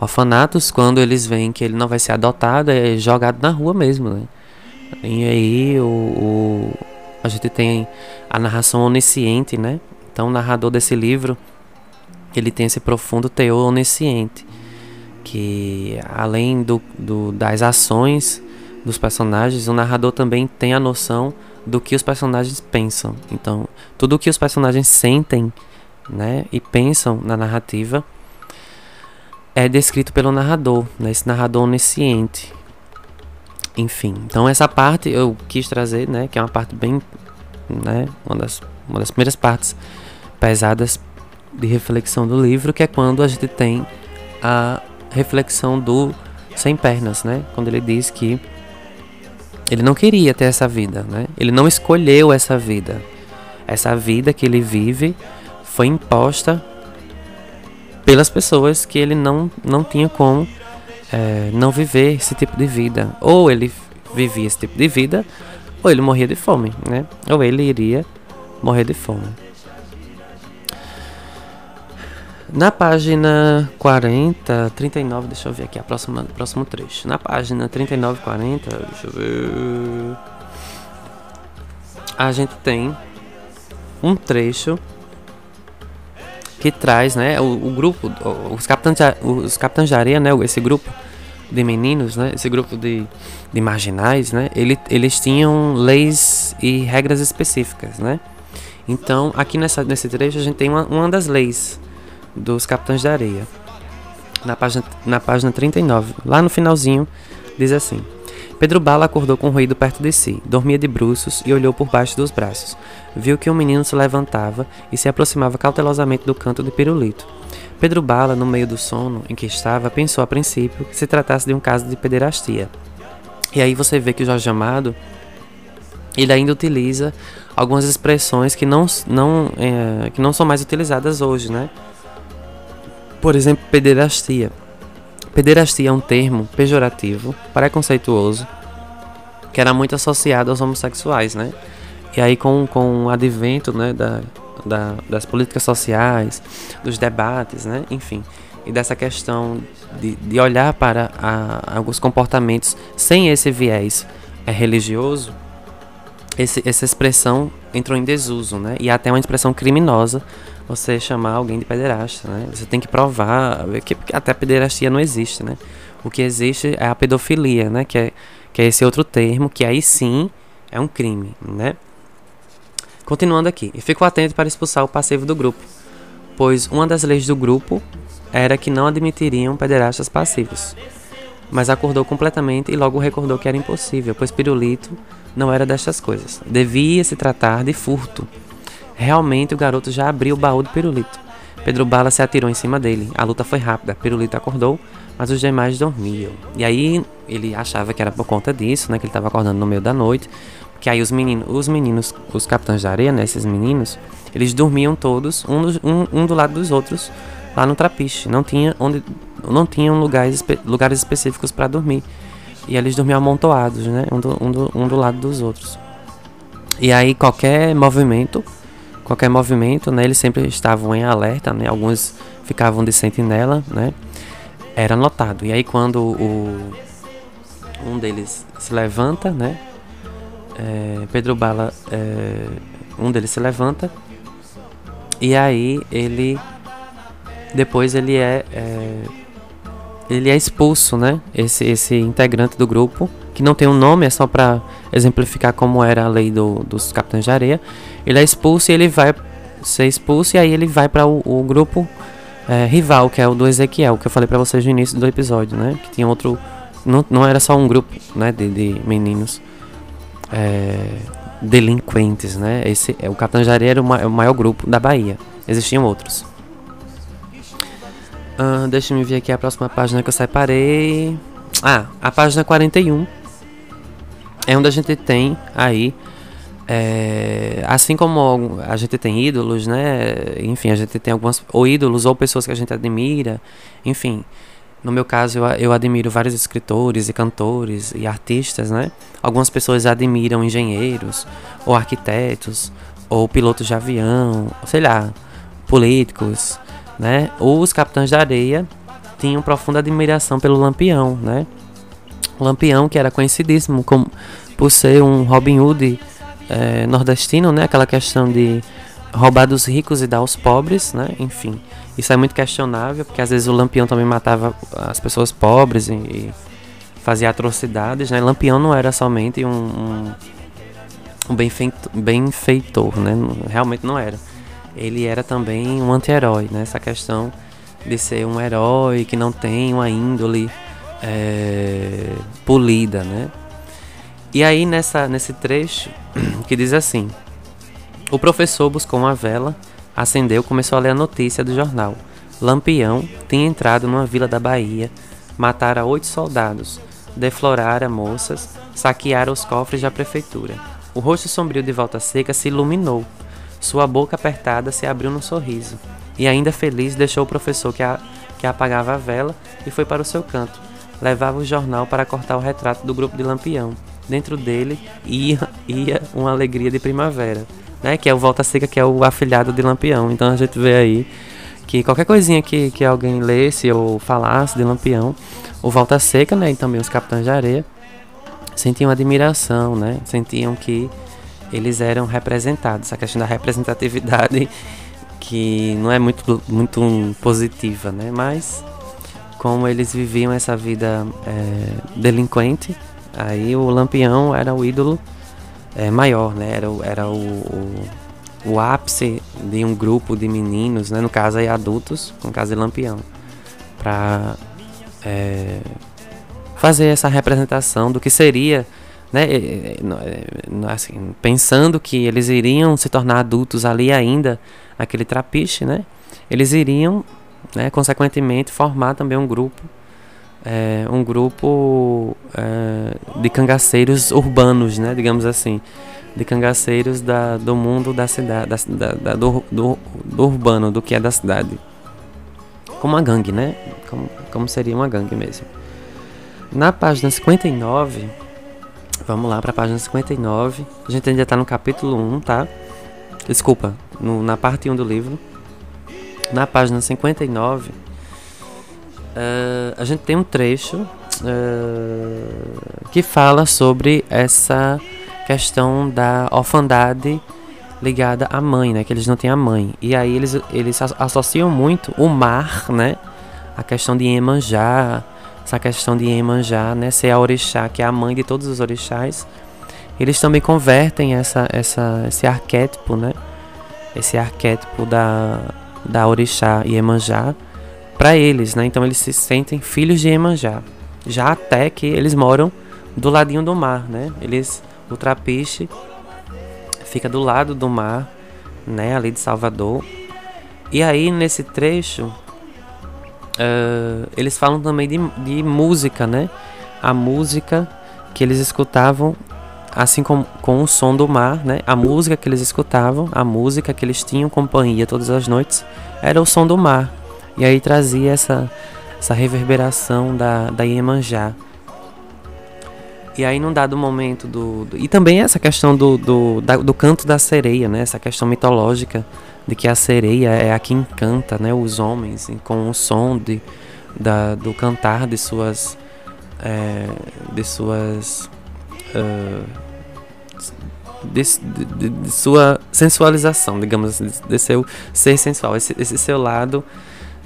orfanatos, quando eles veem que ele não vai ser adotado, é jogado na rua mesmo, né? E aí o, o, a gente tem a narração onisciente, né? Então o narrador desse livro, ele tem esse profundo teor onisciente, que além do, do, das ações dos personagens, o narrador também tem a noção do que os personagens pensam. Então, tudo o que os personagens sentem, né, e pensam na narrativa é descrito pelo narrador, né, esse narrador onisciente. Enfim, então essa parte eu quis trazer, né, que é uma parte bem, né, uma das, uma das primeiras partes pesadas de reflexão do livro, que é quando a gente tem a reflexão do sem pernas, né, quando ele diz que ele não queria ter essa vida, né? Ele não escolheu essa vida. Essa vida que ele vive foi imposta pelas pessoas que ele não, não tinha como é, não viver esse tipo de vida. Ou ele vivia esse tipo de vida, ou ele morria de fome, né? Ou ele iria morrer de fome. Na página 40, 39, deixa eu ver aqui a próxima, próximo trecho. Na página 39, 40, deixa eu ver. A gente tem um trecho que traz, né, o, o grupo, os capitães, os capitães de areia, né, esse grupo de meninos, né, esse grupo de, de marginais, né, ele, eles tinham leis e regras específicas, né. Então, aqui nessa, nesse trecho a gente tem uma, uma das leis dos Capitães da Areia. Na página, na página 39, lá no finalzinho, diz assim: Pedro Bala acordou com um ruído perto de si, dormia de bruços e olhou por baixo dos braços. Viu que um menino se levantava e se aproximava cautelosamente do canto de Pirulito. Pedro Bala, no meio do sono em que estava, pensou a princípio que se tratasse de um caso de pederastia. E aí você vê que o Jorge Amado ele ainda utiliza algumas expressões que não, não, é, que não são mais utilizadas hoje, né? Por exemplo, pederastia. Pederastia é um termo pejorativo, preconceituoso, que era muito associado aos homossexuais, né? E aí com, com o advento né, da, da, das políticas sociais, dos debates, né? Enfim, e dessa questão de, de olhar para a, alguns comportamentos sem esse viés é religioso, esse, essa expressão entrou em desuso, né? E até uma expressão criminosa você chamar alguém de pederasta, né? Você tem que provar que até a pederastia não existe, né? O que existe é a pedofilia, né? Que é, que é esse outro termo que aí sim é um crime, né? Continuando aqui, e ficou atento para expulsar o passivo do grupo, pois uma das leis do grupo era que não admitiriam pederastas passivos. Mas acordou completamente e logo recordou que era impossível, pois Pirulito não era destas coisas. Devia se tratar de furto Realmente o garoto já abriu o baú do pirulito. Pedro Bala se atirou em cima dele. A luta foi rápida. Pirulito acordou, mas os demais dormiam. E aí ele achava que era por conta disso, né? Que ele estava acordando no meio da noite. Que aí os meninos, os meninos, os capitães da areia, né? Esses meninos, eles dormiam todos, um do, um, um do lado dos outros, lá no trapiche. Não tinha onde, não tinham lugares, lugares específicos para dormir. E eles dormiam amontoados, né? Um do, um, do, um do lado dos outros. E aí qualquer movimento qualquer movimento, né, eles sempre estavam em alerta, né, alguns ficavam de sentinela, né, era notado. E aí quando o, um deles se levanta, né, é, Pedro Bala, é, um deles se levanta, e aí ele, depois ele é, é ele é expulso, né, esse, esse integrante do grupo, que não tem um nome, é só para exemplificar como era a lei do, dos capitães de areia. Ele é expulso e ele vai ser expulso e aí ele vai para o, o, grupo é, rival, que é o do Ezequiel, que eu falei para vocês no início do episódio, né? Que tinha outro, não, não era só um grupo, né, de, de meninos é, delinquentes, né? Esse, é, o Capitão de Areia era o, ma o maior grupo da Bahia. Existiam outros. Uh, deixa eu ver aqui a próxima página que eu separei. Ah, a página 41 é onde a gente tem aí é, assim como a gente tem ídolos, né? Enfim, a gente tem algumas ou ídolos ou pessoas que a gente admira, enfim. No meu caso, eu, eu admiro vários escritores e cantores e artistas, né? Algumas pessoas admiram engenheiros ou arquitetos ou pilotos de avião, sei lá, políticos, né? Os capitães da areia tinham profunda admiração pelo Lampião, né? Lampião que era conhecidíssimo como, por ser um Robin Hood é, nordestino, né? Aquela questão de roubar dos ricos e dar aos pobres, né? Enfim, isso é muito questionável, porque às vezes o Lampião também matava as pessoas pobres e, e fazia atrocidades, né? Lampião não era somente um, um, um benfeitor, né? Realmente não era. Ele era também um anti-herói, né? Essa questão de ser um herói que não tem uma índole é, polida, né? E aí nessa, nesse trecho que diz assim: O professor buscou uma vela, acendeu, começou a ler a notícia do jornal. Lampião tinha entrado numa vila da Bahia, matara oito soldados, deflorara moças, saqueara os cofres da prefeitura. O rosto sombrio de Volta Seca se iluminou. Sua boca apertada se abriu num sorriso. E ainda feliz deixou o professor que, a, que apagava a vela e foi para o seu canto. Levava o jornal para cortar o retrato do grupo de Lampião. Dentro dele ia, ia uma alegria de primavera, né? Que é o Volta Seca, que é o afilhado de Lampião. Então a gente vê aí que qualquer coisinha que, que alguém lesse ou falasse de Lampião, o Volta Seca, né, e também os Capitães de Areia, sentiam admiração, né, sentiam que eles eram representados. A questão da representatividade que não é muito, muito positiva, né, mas como eles viviam essa vida é, delinquente, aí o Lampião era o ídolo é, maior, né, era, era o, o o ápice de um grupo de meninos, né, no caso aí adultos, no caso de Lampião, para é, fazer essa representação do que seria, né, assim, pensando que eles iriam se tornar adultos ali ainda, aquele trapiche, né, eles iriam, né, consequentemente, formar também um grupo é, um grupo é, de cangaceiros urbanos, né, digamos assim, de cangaceiros da, do mundo da cidade, da, da, do, do, do, urbano, do que é da cidade. Como uma gangue, né? Como, como seria uma gangue mesmo. Na página 59, vamos lá para a página 59. A gente ainda está no capítulo 1, tá? Desculpa, no, na parte 1 do livro. Na página 59, uh, eh, a gente tem um trecho uh, que fala sobre essa questão da orfandade ligada à mãe, né? Que eles não têm a mãe. E aí eles, eles associam muito o mar, né? A questão de Iemanjá, essa questão de Iemanjá, né? Ser a orixá, que é a mãe de todos os orixás. Eles também convertem essa, essa, esse arquétipo, né? Esse arquétipo da, da orixá Iemanjá para eles, né? Então eles se sentem filhos de Iemanjá. Já até que eles moram do ladinho do mar, né? Eles o Trapiche fica do lado do mar, né, ali de Salvador. E aí nesse trecho uh, eles falam também de, de música, né? A música que eles escutavam, assim como com o som do mar, né? A música que eles escutavam, a música que eles tinham companhia todas as noites, era o som do mar. E aí trazia essa, essa reverberação da, da Iemanjá. E aí, num dado momento do. do e também essa questão do, do, da, do canto da sereia, né? Essa questão mitológica de que a sereia é a que encanta né, os homens com o som de, da, do cantar de suas. É, de suas. Uh, de, de, de, sua sensualização, digamos assim, de seu ser sensual, esse, esse seu lado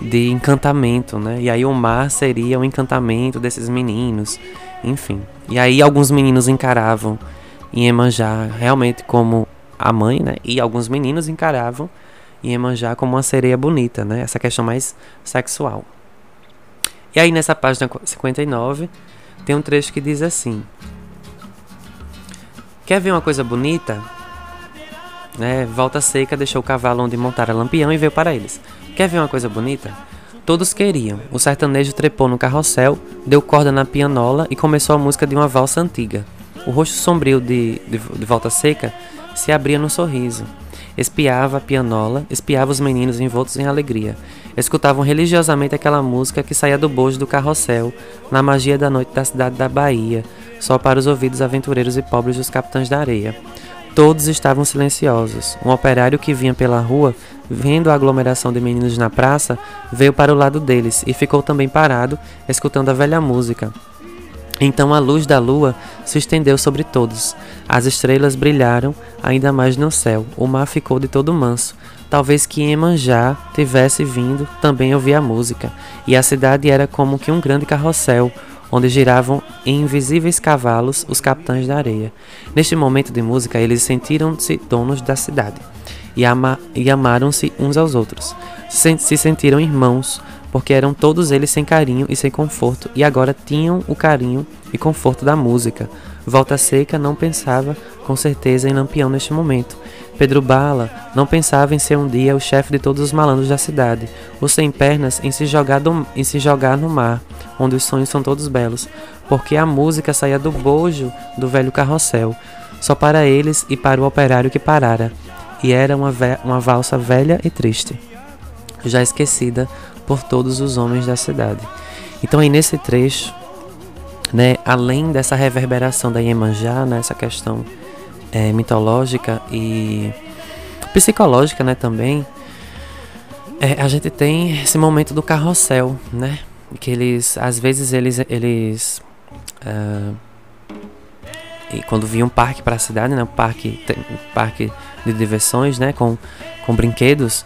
de encantamento, né? E aí o mar seria o encantamento desses meninos enfim. E aí alguns meninos encaravam Iemanjá realmente como a mãe, né? E alguns meninos encaravam Iemanjá como uma sereia bonita, né? Essa questão mais sexual. E aí nessa página 59 tem um trecho que diz assim: Quer ver uma coisa bonita? Né? Volta Seca deixou o cavalo onde montara Lampião e veio para eles. Quer ver uma coisa bonita? Todos queriam. O sertanejo trepou no carrossel, deu corda na pianola e começou a música de uma valsa antiga. O rosto sombrio de, de, de Volta Seca se abria no sorriso. Espiava a pianola, espiava os meninos envoltos em alegria. Escutavam religiosamente aquela música que saía do bojo do carrossel, na magia da noite da cidade da Bahia, só para os ouvidos aventureiros e pobres dos capitães da areia. Todos estavam silenciosos. Um operário que vinha pela rua, vendo a aglomeração de meninos na praça, veio para o lado deles e ficou também parado, escutando a velha música. Então a luz da lua se estendeu sobre todos. As estrelas brilharam ainda mais no céu. O mar ficou de todo manso. Talvez que Emanjá tivesse vindo também ouvir a música. E a cidade era como que um grande carrossel, onde giravam em invisíveis cavalos os capitães da areia. Neste momento de música, eles sentiram-se donos da cidade e, ama e amaram-se uns aos outros. Se, se sentiram irmãos, porque eram todos eles sem carinho e sem conforto, e agora tinham o carinho e conforto da música. Volta Seca não pensava com certeza em Lampião neste momento. Pedro Bala não pensava em ser um dia o chefe de todos os malandros da cidade, ou sem pernas em se, jogar do, em se jogar no mar, onde os sonhos são todos belos, porque a música saía do bojo do velho carrossel, só para eles e para o operário que parara, e era uma, uma valsa velha e triste, já esquecida por todos os homens da cidade. Então aí nesse trecho, né, além dessa reverberação da Iemanjá, né, essa questão é, mitológica e psicológica, né, também, é, a gente tem esse momento do carrossel, né, que eles, às vezes eles, eles uh, e quando vinha um parque para a cidade, né, um parque, um parque de diversões, né, com, com brinquedos,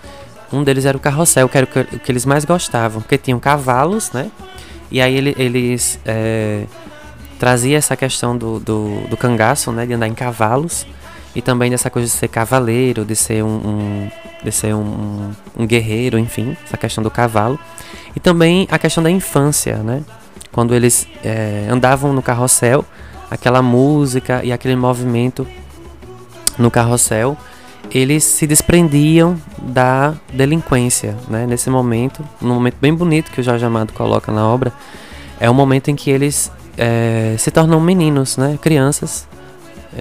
um deles era o carrossel, que era o que, o que eles mais gostavam, porque tinham cavalos, né? E aí ele, eles é, traziam essa questão do, do, do, cangaço, né? De andar em cavalos. E também dessa coisa de ser cavaleiro, de ser um, um de ser um, um, guerreiro, enfim, essa questão do cavalo. E também a questão da infância, né? Quando eles é, andavam no carrossel, aquela música e aquele movimento no carrossel eles se desprendiam da delinquência, né? Nesse momento, num momento bem bonito que o Jorge Amado coloca na obra, é o momento em que eles é, se tornam meninos, né? Crianças,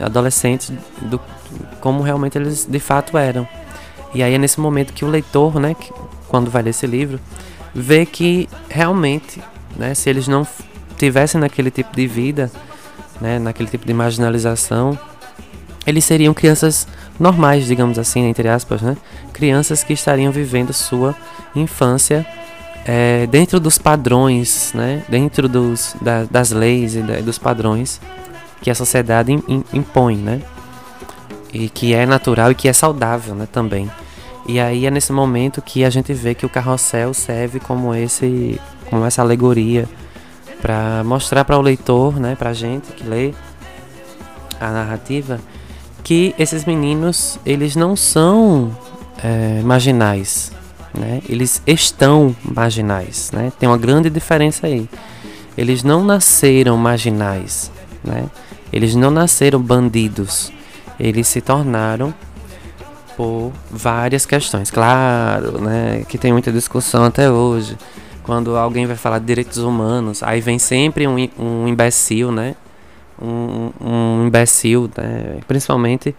adolescentes, do, como realmente eles de fato eram. E aí é nesse momento que o leitor, né? Que, quando vai ler esse livro, vê que realmente, né? Se eles não tivessem naquele tipo de vida, né? Naquele tipo de marginalização, eles seriam crianças normais, digamos assim, entre aspas, né? Crianças que estariam vivendo sua infância é, dentro dos padrões, né? Dentro dos, da, das leis e da, dos padrões que a sociedade impõe, né? E que é natural e que é saudável, né? Também. E aí é nesse momento que a gente vê que o carrossel serve como esse, como essa alegoria para mostrar para o leitor, né? Para gente que lê a narrativa que esses meninos eles não são é, marginais, né? Eles estão marginais, né? Tem uma grande diferença aí. Eles não nasceram marginais, né? Eles não nasceram bandidos. Eles se tornaram por várias questões. Claro, né? Que tem muita discussão até hoje. Quando alguém vai falar de direitos humanos, aí vem sempre um, um imbecil, né? Um, um imbecil, né, principalmente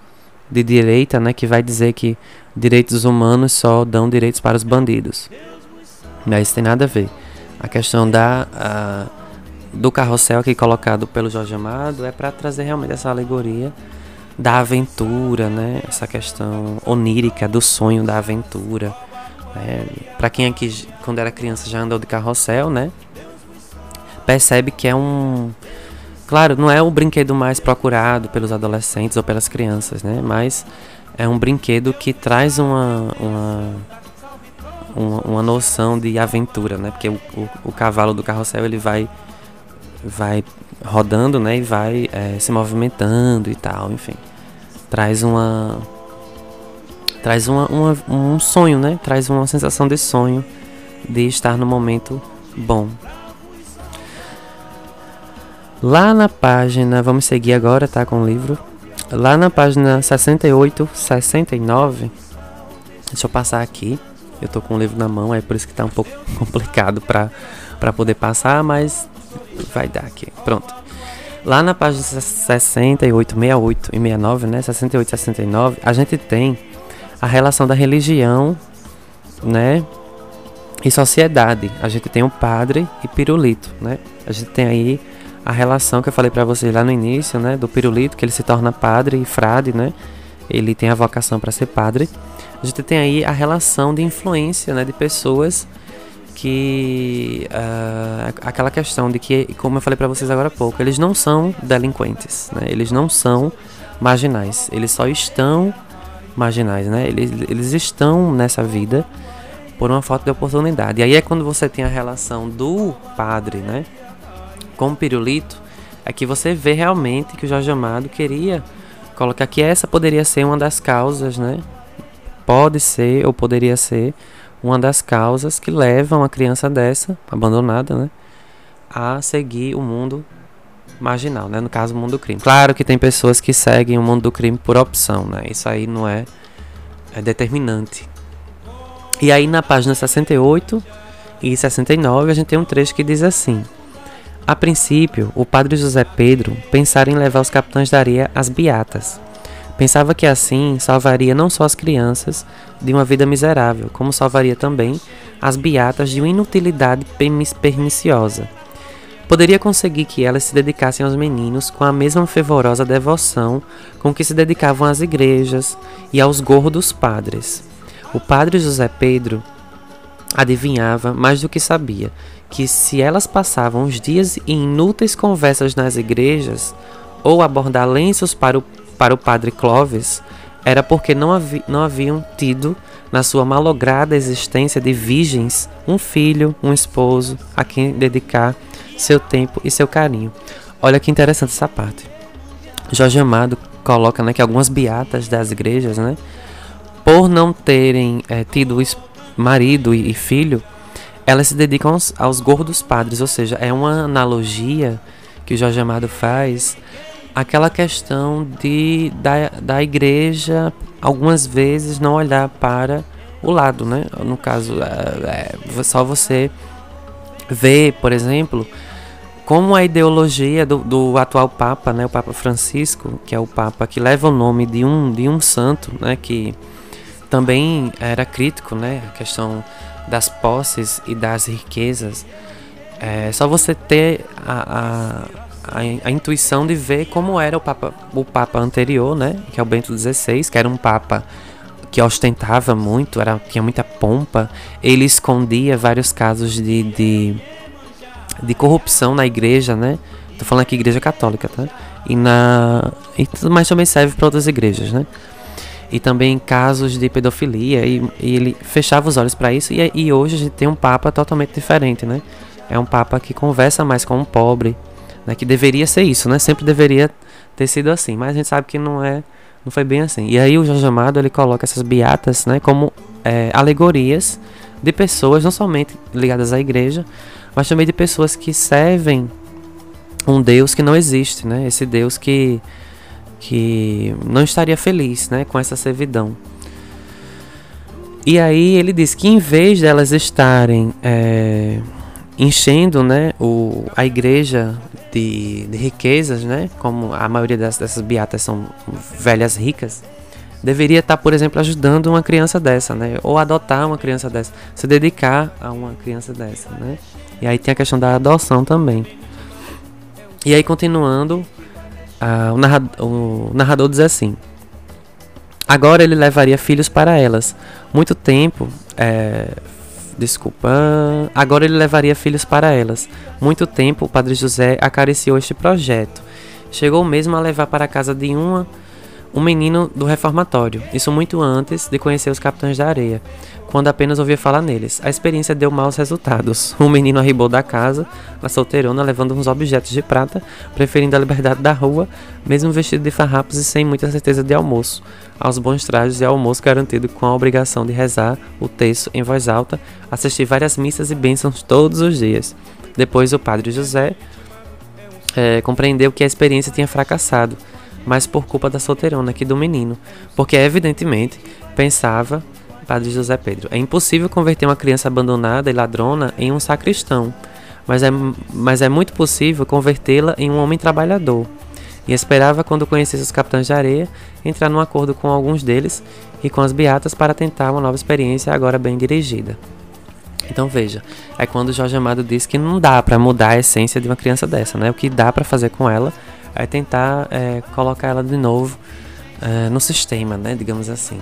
de direita, né, que vai dizer que direitos humanos só dão direitos para os bandidos. Mas isso tem nada a ver. A questão da a, do carrossel aqui colocado pelo Jorge Amado é para trazer realmente essa alegoria da aventura, né? Essa questão onírica do sonho da aventura. Né? Para quem aqui quando era criança já andou de carrossel, né? Percebe que é um Claro, não é o brinquedo mais procurado pelos adolescentes ou pelas crianças, né? Mas é um brinquedo que traz uma, uma, uma, uma noção de aventura, né? Porque o, o, o, cavalo do carrossel ele vai, vai rodando, né? E vai é, se movimentando e tal, enfim. Traz uma traz uma, uma, um sonho, né? Traz uma sensação de sonho de estar no momento bom, Lá na página, vamos seguir agora, tá, com o livro. Lá na página 68, 69, deixa eu passar aqui. Eu tô com o livro na mão, é por isso que tá um pouco complicado pra, pra poder passar, mas vai dar aqui. Pronto. Lá na página 68, 68 e 69, né? 68 e 69, a gente tem a relação da religião, né? E sociedade. A gente tem o padre e pirulito, né? A gente tem aí a relação que eu falei para vocês lá no início, né, do pirulito, que ele se torna padre e frade, né? Ele tem a vocação para ser padre. A gente tem aí a relação de influência, né, de pessoas que uh, aquela questão de que, como eu falei para vocês agora há pouco, eles não são delinquentes, né? Eles não são marginais, eles só estão marginais, né? Eles, eles estão nessa vida por uma falta de oportunidade. E aí é quando você tem a relação do padre, né, com pirulito, é que você vê realmente que o Jorge Amado queria colocar que essa poderia ser uma das causas, né? Pode ser ou poderia ser uma das causas que levam a criança dessa, abandonada, né, a seguir o mundo marginal, né? No caso, o mundo do crime. Claro que tem pessoas que seguem o mundo do crime por opção, né? Isso aí não é, é determinante. E aí na página 68 e 69 a gente tem um trecho que diz assim: A princípio, o padre José Pedro pensara em levar os capitães da areia às beatas. Pensava que assim salvaria não só as crianças de uma vida miserável, como salvaria também as beatas de uma inutilidade perniciosa. Poderia conseguir que elas se dedicassem aos meninos com a mesma fervorosa devoção com que se dedicavam às igrejas e aos gorros dos padres. O padre José Pedro adivinhava mais do que sabia que se elas passavam os dias em inúteis conversas nas igrejas ou a bordar lenços para o, para o padre Clovis, era porque não, havi, não haviam tido na sua malograda existência de virgens um filho, um esposo a quem dedicar seu tempo e seu carinho. Olha que interessante essa parte. Jorge Amado coloca né, que algumas beatas das igrejas, né, por não terem é, tido marido e, filho, elas se dedicam aos, aos gordos padres, ou seja, é uma analogia que o Jorge Amado faz aquela questão de da, da igreja algumas vezes não olhar para o lado, né? No caso, é, é só você ver, por exemplo, como a ideologia do, do, atual Papa, né, o Papa Francisco, que é o Papa que leva o nome de um, de um santo, né, que também era crítico, né? A questão das posses e das riquezas. É só você ter a, a, a, intuição de ver como era o Papa, o Papa anterior, né? Que é o Bento XVI, que era um Papa que ostentava muito, era, tinha muita pompa. Ele escondia vários casos de, de, de corrupção na igreja, né? Tô falando aqui igreja católica, tá? E na e tudo mais também serve para outras igrejas, né? E também casos de pedofilia e, e ele fechava os olhos para isso e, e, hoje a gente tem um papa totalmente diferente, né? É um papa que conversa mais com o pobre, né? Que deveria ser isso, né? Sempre deveria ter sido assim, mas a gente sabe que não é, não foi bem assim. E aí o Jorge Amado ele coloca essas beatas, né? Como é, alegorias de pessoas não somente ligadas à igreja, mas também de pessoas que servem um Deus que não existe, né? Esse Deus que que não estaria feliz né, com essa servidão. E aí ele diz que em vez delas estarem é, enchendo né, o, a igreja de, de, riquezas, né, como a maioria das, dessas beatas são velhas ricas, deveria estar, por exemplo, ajudando uma criança dessa, né, ou adotar uma criança dessa, se dedicar a uma criança dessa. Né. E aí tem a questão da adoção também. E aí, continuando, ah, o, narrador, o narrador diz assim: Agora ele levaria filhos para elas. Muito tempo. É, desculpa. Agora ele levaria filhos para elas. Muito tempo o padre José acariciou este projeto. Chegou mesmo a levar para a casa de uma um menino do reformatório, isso muito antes de conhecer os capitães da areia, quando apenas ouvia falar neles. A experiência deu maus resultados. O menino arribou da casa, na solteirona, levando uns objetos de prata, preferindo a liberdade da rua, mesmo vestido de farrapos e sem muita certeza de almoço, aos bons trajes e almoço garantido com a obrigação de rezar o texto em voz alta, assistir várias missas e bênçãos todos os dias. Depois o padre José é, compreendeu que a experiência tinha fracassado mas por culpa da solteirona aqui do menino, porque evidentemente pensava Padre José Pedro, é impossível converter uma criança abandonada e ladrona em um sacristão, mas é, mas é muito possível convertê-la em um homem trabalhador. E esperava, quando conhecesse os capitães de areia, entrar num acordo com alguns deles e com as beatas para tentar uma nova experiência agora bem dirigida. Então veja, é quando Jorge Amado diz que não dá para mudar a essência de uma criança dessa, né? O que dá para fazer com ela é tentar é, colocar ela de novo é, no sistema, né? Digamos assim.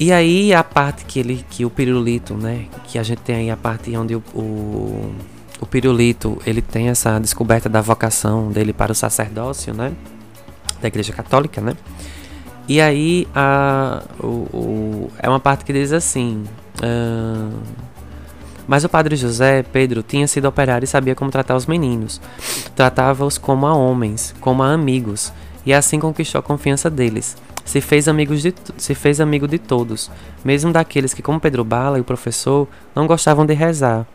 E aí a parte que ele, que o pirulito, né? Que a gente tem aí a parte onde o, o, o pirulito ele tem essa descoberta da vocação dele para o sacerdócio, né? Da Igreja Católica, né? E aí a, o, o, é uma parte que diz assim. Uh, mas o padre José Pedro tinha sido operário e sabia como tratar os meninos. Tratava-os como a homens, como a amigos, e assim conquistou a confiança deles. Se fez, amigos de, se fez amigo de todos, mesmo daqueles que, como Pedro Bala e o professor, não gostavam de rezar.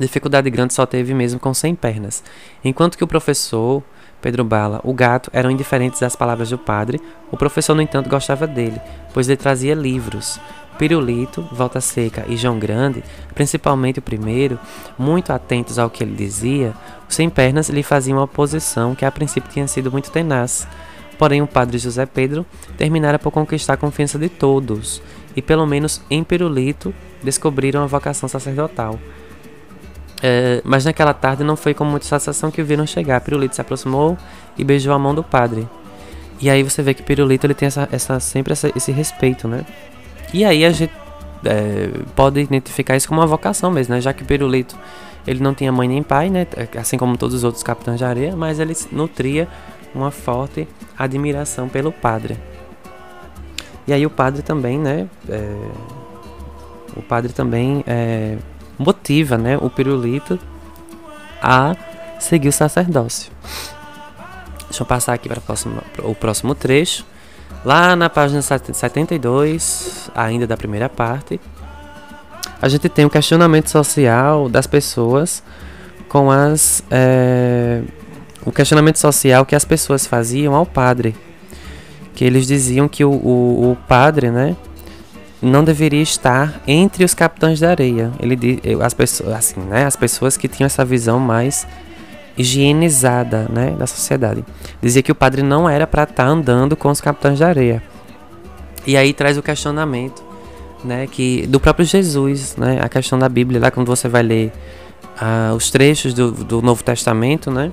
Dificuldade grande só teve mesmo com sem pernas. Enquanto que o professor, Pedro Bala, o gato, eram indiferentes às palavras do padre, o professor, no entanto, gostava dele, pois lhe trazia livros. Pirulito, Volta Seca e João Grande, principalmente o primeiro, muito atentos ao que ele dizia, sem pernas lhe faziam uma oposição que a princípio tinha sido muito tenaz. Porém, o padre José Pedro terminara por conquistar a confiança de todos, e pelo menos em Pirulito descobriram a vocação sacerdotal. É, mas naquela tarde não foi com muita satisfação que o viram chegar. Pirulito se aproximou e beijou a mão do padre. E aí você vê que Pirulito ele tem essa, essa sempre essa, esse respeito, né? E aí a gente é, pode identificar isso como uma vocação mesmo, né? Já que Pirulito ele não tinha mãe nem pai, né? Assim como todos os outros capitães de areia, mas ele nutria uma forte admiração pelo padre. E aí o padre também, né? É, o padre também é, motiva, né? O pirulito a seguir o sacerdócio. Deixa eu passar aqui para o próximo trecho. Lá na página 72, ainda da primeira parte, a gente tem o um questionamento social das pessoas com as é, o questionamento social que as pessoas faziam ao padre. Que eles diziam que o, o, o padre, né, não deveria estar entre os capitães da areia. Ele as pessoas, assim, né, as pessoas que tinham essa visão mais higienizada, né, da sociedade. Dizia que o padre não era para estar tá andando com os capitães da areia. E aí traz o questionamento, né, que do próprio Jesus, né, a questão da Bíblia, lá quando você vai ler uh, os trechos do, do Novo Testamento, né,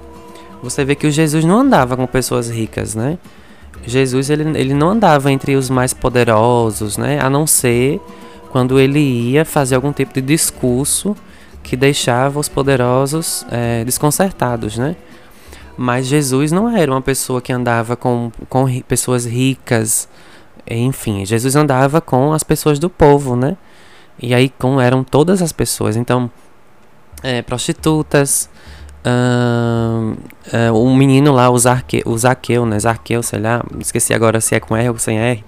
você vê que o Jesus não andava com pessoas ricas, né? Jesus ele, ele não andava entre os mais poderosos, né? A não ser quando ele ia fazer algum tipo de discurso que deixava os poderosos é, desconcertados, né? Mas Jesus não era uma pessoa que andava com, com pessoas ricas, enfim, Jesus andava com as pessoas do povo, né? E aí com eram todas as pessoas, então é, prostitutas, Uh, uh, um menino lá, o, Zarque, o Zaqueu, né? Zarqueu, sei lá, esqueci agora se é com R ou sem R.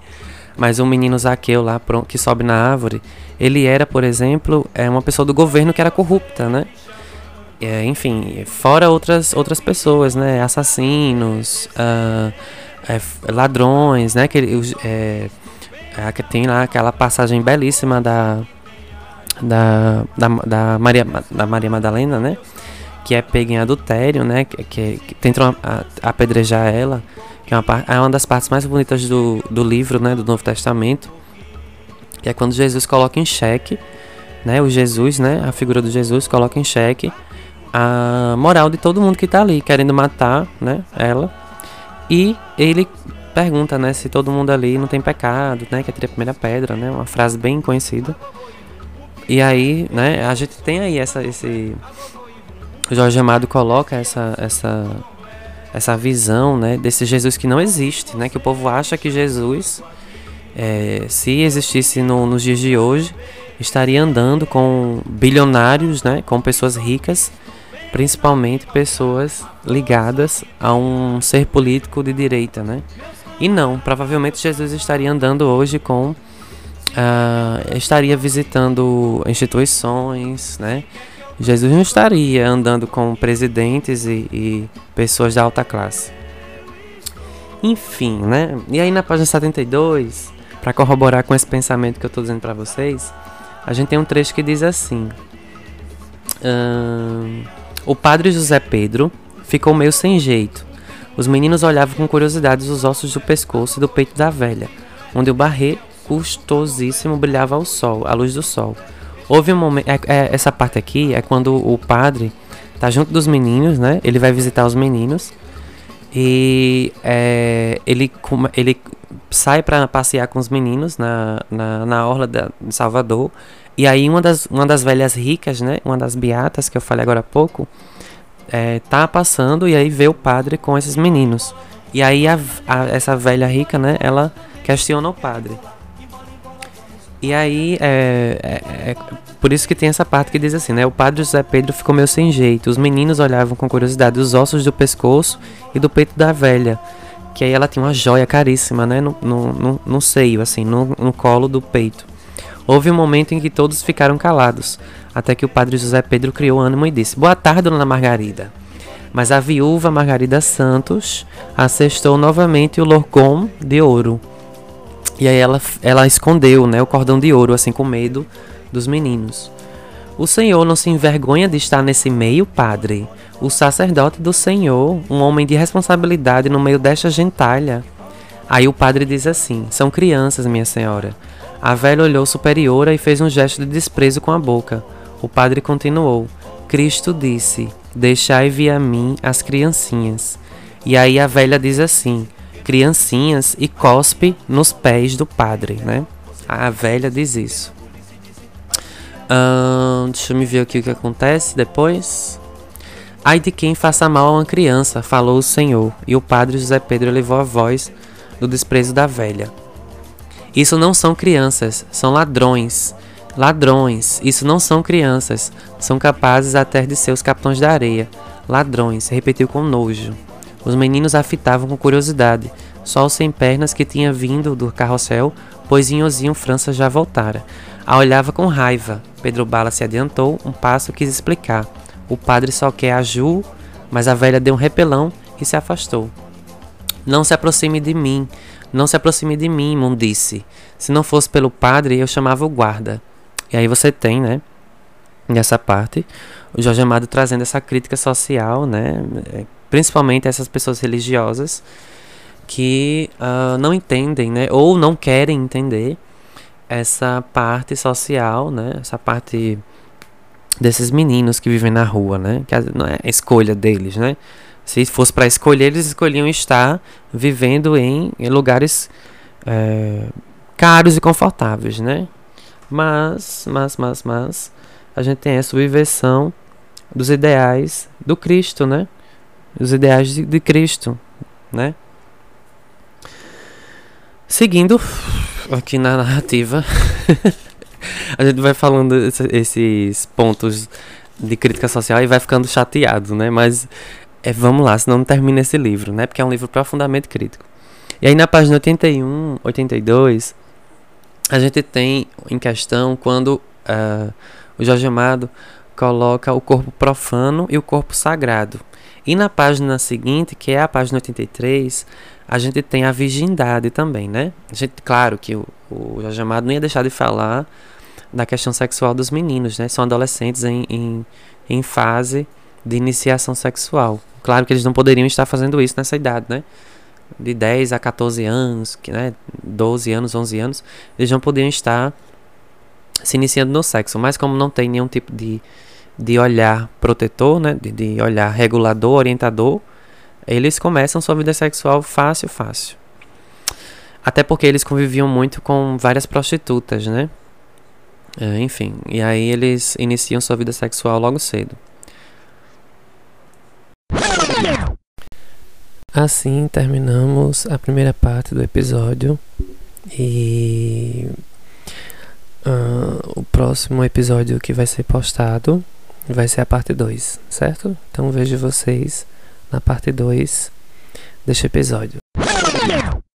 Mas um menino Zaqueu lá que sobe na árvore, ele era, por exemplo, é uma pessoa do governo que era corrupta, né? É, enfim, fora outras, outras pessoas, né? Assassinos, uh, é, ladrões, né? Que, é, é, tem lá aquela passagem belíssima da, da, da, da, Maria, da Maria Madalena, né? que é pega em adultério, né? Que, que, que tentam apedrejar ela, que é uma, é uma das partes mais bonitas do, do livro, né? Do Novo Testamento, que é quando Jesus coloca em xeque, né? O Jesus, né? A figura do Jesus coloca em xeque a moral de todo mundo que está ali querendo matar, né? Ela e ele pergunta, né? Se todo mundo ali não tem pecado, né? Que é a primeira pedra, né? Uma frase bem conhecida. E aí, né? A gente tem aí essa, esse o Jorge Amado coloca essa, essa, essa visão né, desse Jesus que não existe, né, que o povo acha que Jesus, é, se existisse no, nos dias de hoje, estaria andando com bilionários, né, com pessoas ricas, principalmente pessoas ligadas a um ser político de direita. Né? E não, provavelmente Jesus estaria andando hoje com. Uh, estaria visitando instituições, né? Jesus não estaria andando com presidentes e, e pessoas da alta classe. Enfim, né? E aí na página 72, para corroborar com esse pensamento que eu estou dizendo para vocês, a gente tem um trecho que diz assim: O padre José Pedro ficou meio sem jeito. Os meninos olhavam com curiosidade os ossos do pescoço e do peito da velha, onde o barrê custosíssimo brilhava ao sol, à luz do sol. Houve um momento. É, é, essa parte aqui é quando o padre tá junto dos meninos, né? Ele vai visitar os meninos. E é, ele, ele sai para passear com os meninos na, na, na orla de Salvador. E aí uma das, uma das velhas ricas, né? Uma das beatas que eu falei agora há pouco, é, tá passando e aí vê o padre com esses meninos. E aí a, a, essa velha rica, né? Ela questiona o padre. E aí, é, é, é, por isso que tem essa parte que diz assim, né? O padre José Pedro ficou meio sem jeito. Os meninos olhavam com curiosidade os ossos do pescoço e do peito da velha. Que aí ela tinha uma joia caríssima, né? No, no, no, no seio, assim, no, no colo do peito. Houve um momento em que todos ficaram calados, até que o padre José Pedro criou ânimo e disse: Boa tarde, dona Margarida. Mas a viúva Margarida Santos assestou novamente o lorgom de ouro e aí ela, ela escondeu né, o cordão de ouro, assim, com medo dos meninos. O Senhor não se envergonha de estar nesse meio, padre? O sacerdote do Senhor, um homem de responsabilidade no meio desta gentalha. Aí o padre diz assim: São crianças, minha senhora. A velha olhou superiora e fez um gesto de desprezo com a boca. O padre continuou: Cristo disse: Deixai vir a mim as criancinhas. E aí a velha diz assim: criancinhas e cospe nos pés do padre, né? A velha diz isso. Uh, deixa eu me ver aqui o que acontece depois. Ai de quem faça mal a uma criança, falou o Senhor, e o padre José Pedro levou a voz do desprezo da velha. Isso não são crianças, são ladrões. Ladrões, isso não são crianças, são capazes até de ser os capitães da areia. Ladrões, repetiu com nojo. Os meninos a fitavam com curiosidade. Só o sem pernas que tinha vindo do carrossel, pois Inhozinho França já voltara. A olhava com raiva. Pedro Bala se adiantou, um passo quis explicar. O padre só quer a Ju, mas a velha deu um repelão e se afastou. Não se aproxime de mim, não se aproxime de mim, mundice. Se não fosse pelo padre, eu chamava o guarda. E aí você tem, né, nessa parte, o Jorge Amado trazendo essa crítica social, né, principalmente essas pessoas religiosas que uh, não entendem, né, ou não querem entender essa parte social, né, essa parte desses meninos que vivem na rua, né, que não é escolha deles, né. Se fosse para escolher, eles escolhiam estar vivendo em, em lugares é, caros e confortáveis, né. Mas, mas, mas, mas, a gente tem a subversão dos ideais do Cristo, né? os ideais de, de Cristo, né? Seguindo aqui na narrativa, a gente vai falando esses pontos de crítica social e vai ficando chateado, né? Mas é, vamos lá, senão não termina esse livro, né? Porque é um livro profundamente crítico. E aí na página 81, 82, a gente tem em questão quando uh, o Jorge Amado coloca o corpo profano e o corpo sagrado. E na página seguinte, que é a página 83, a gente tem a virgindade também, né? A gente, claro que o, o Jorge Amado não ia deixar de falar da questão sexual dos meninos, né? São adolescentes em, em, em fase de iniciação sexual. Claro que eles não poderiam estar fazendo isso nessa idade, né? De 10 a 14 anos, né? 12 anos, 11 anos, eles não podiam estar se iniciando no sexo. Mas como não tem nenhum tipo de de olhar protetor, né, de, de olhar regulador, orientador, eles começam sua vida sexual fácil, fácil. Até porque eles conviviam muito com várias prostitutas, né? É, enfim, e aí eles iniciam sua vida sexual logo cedo. Assim terminamos a primeira parte do episódio e uh, o próximo episódio que vai ser postado vai ser a parte 2, certo? Então vejo vocês na parte 2 deste episódio.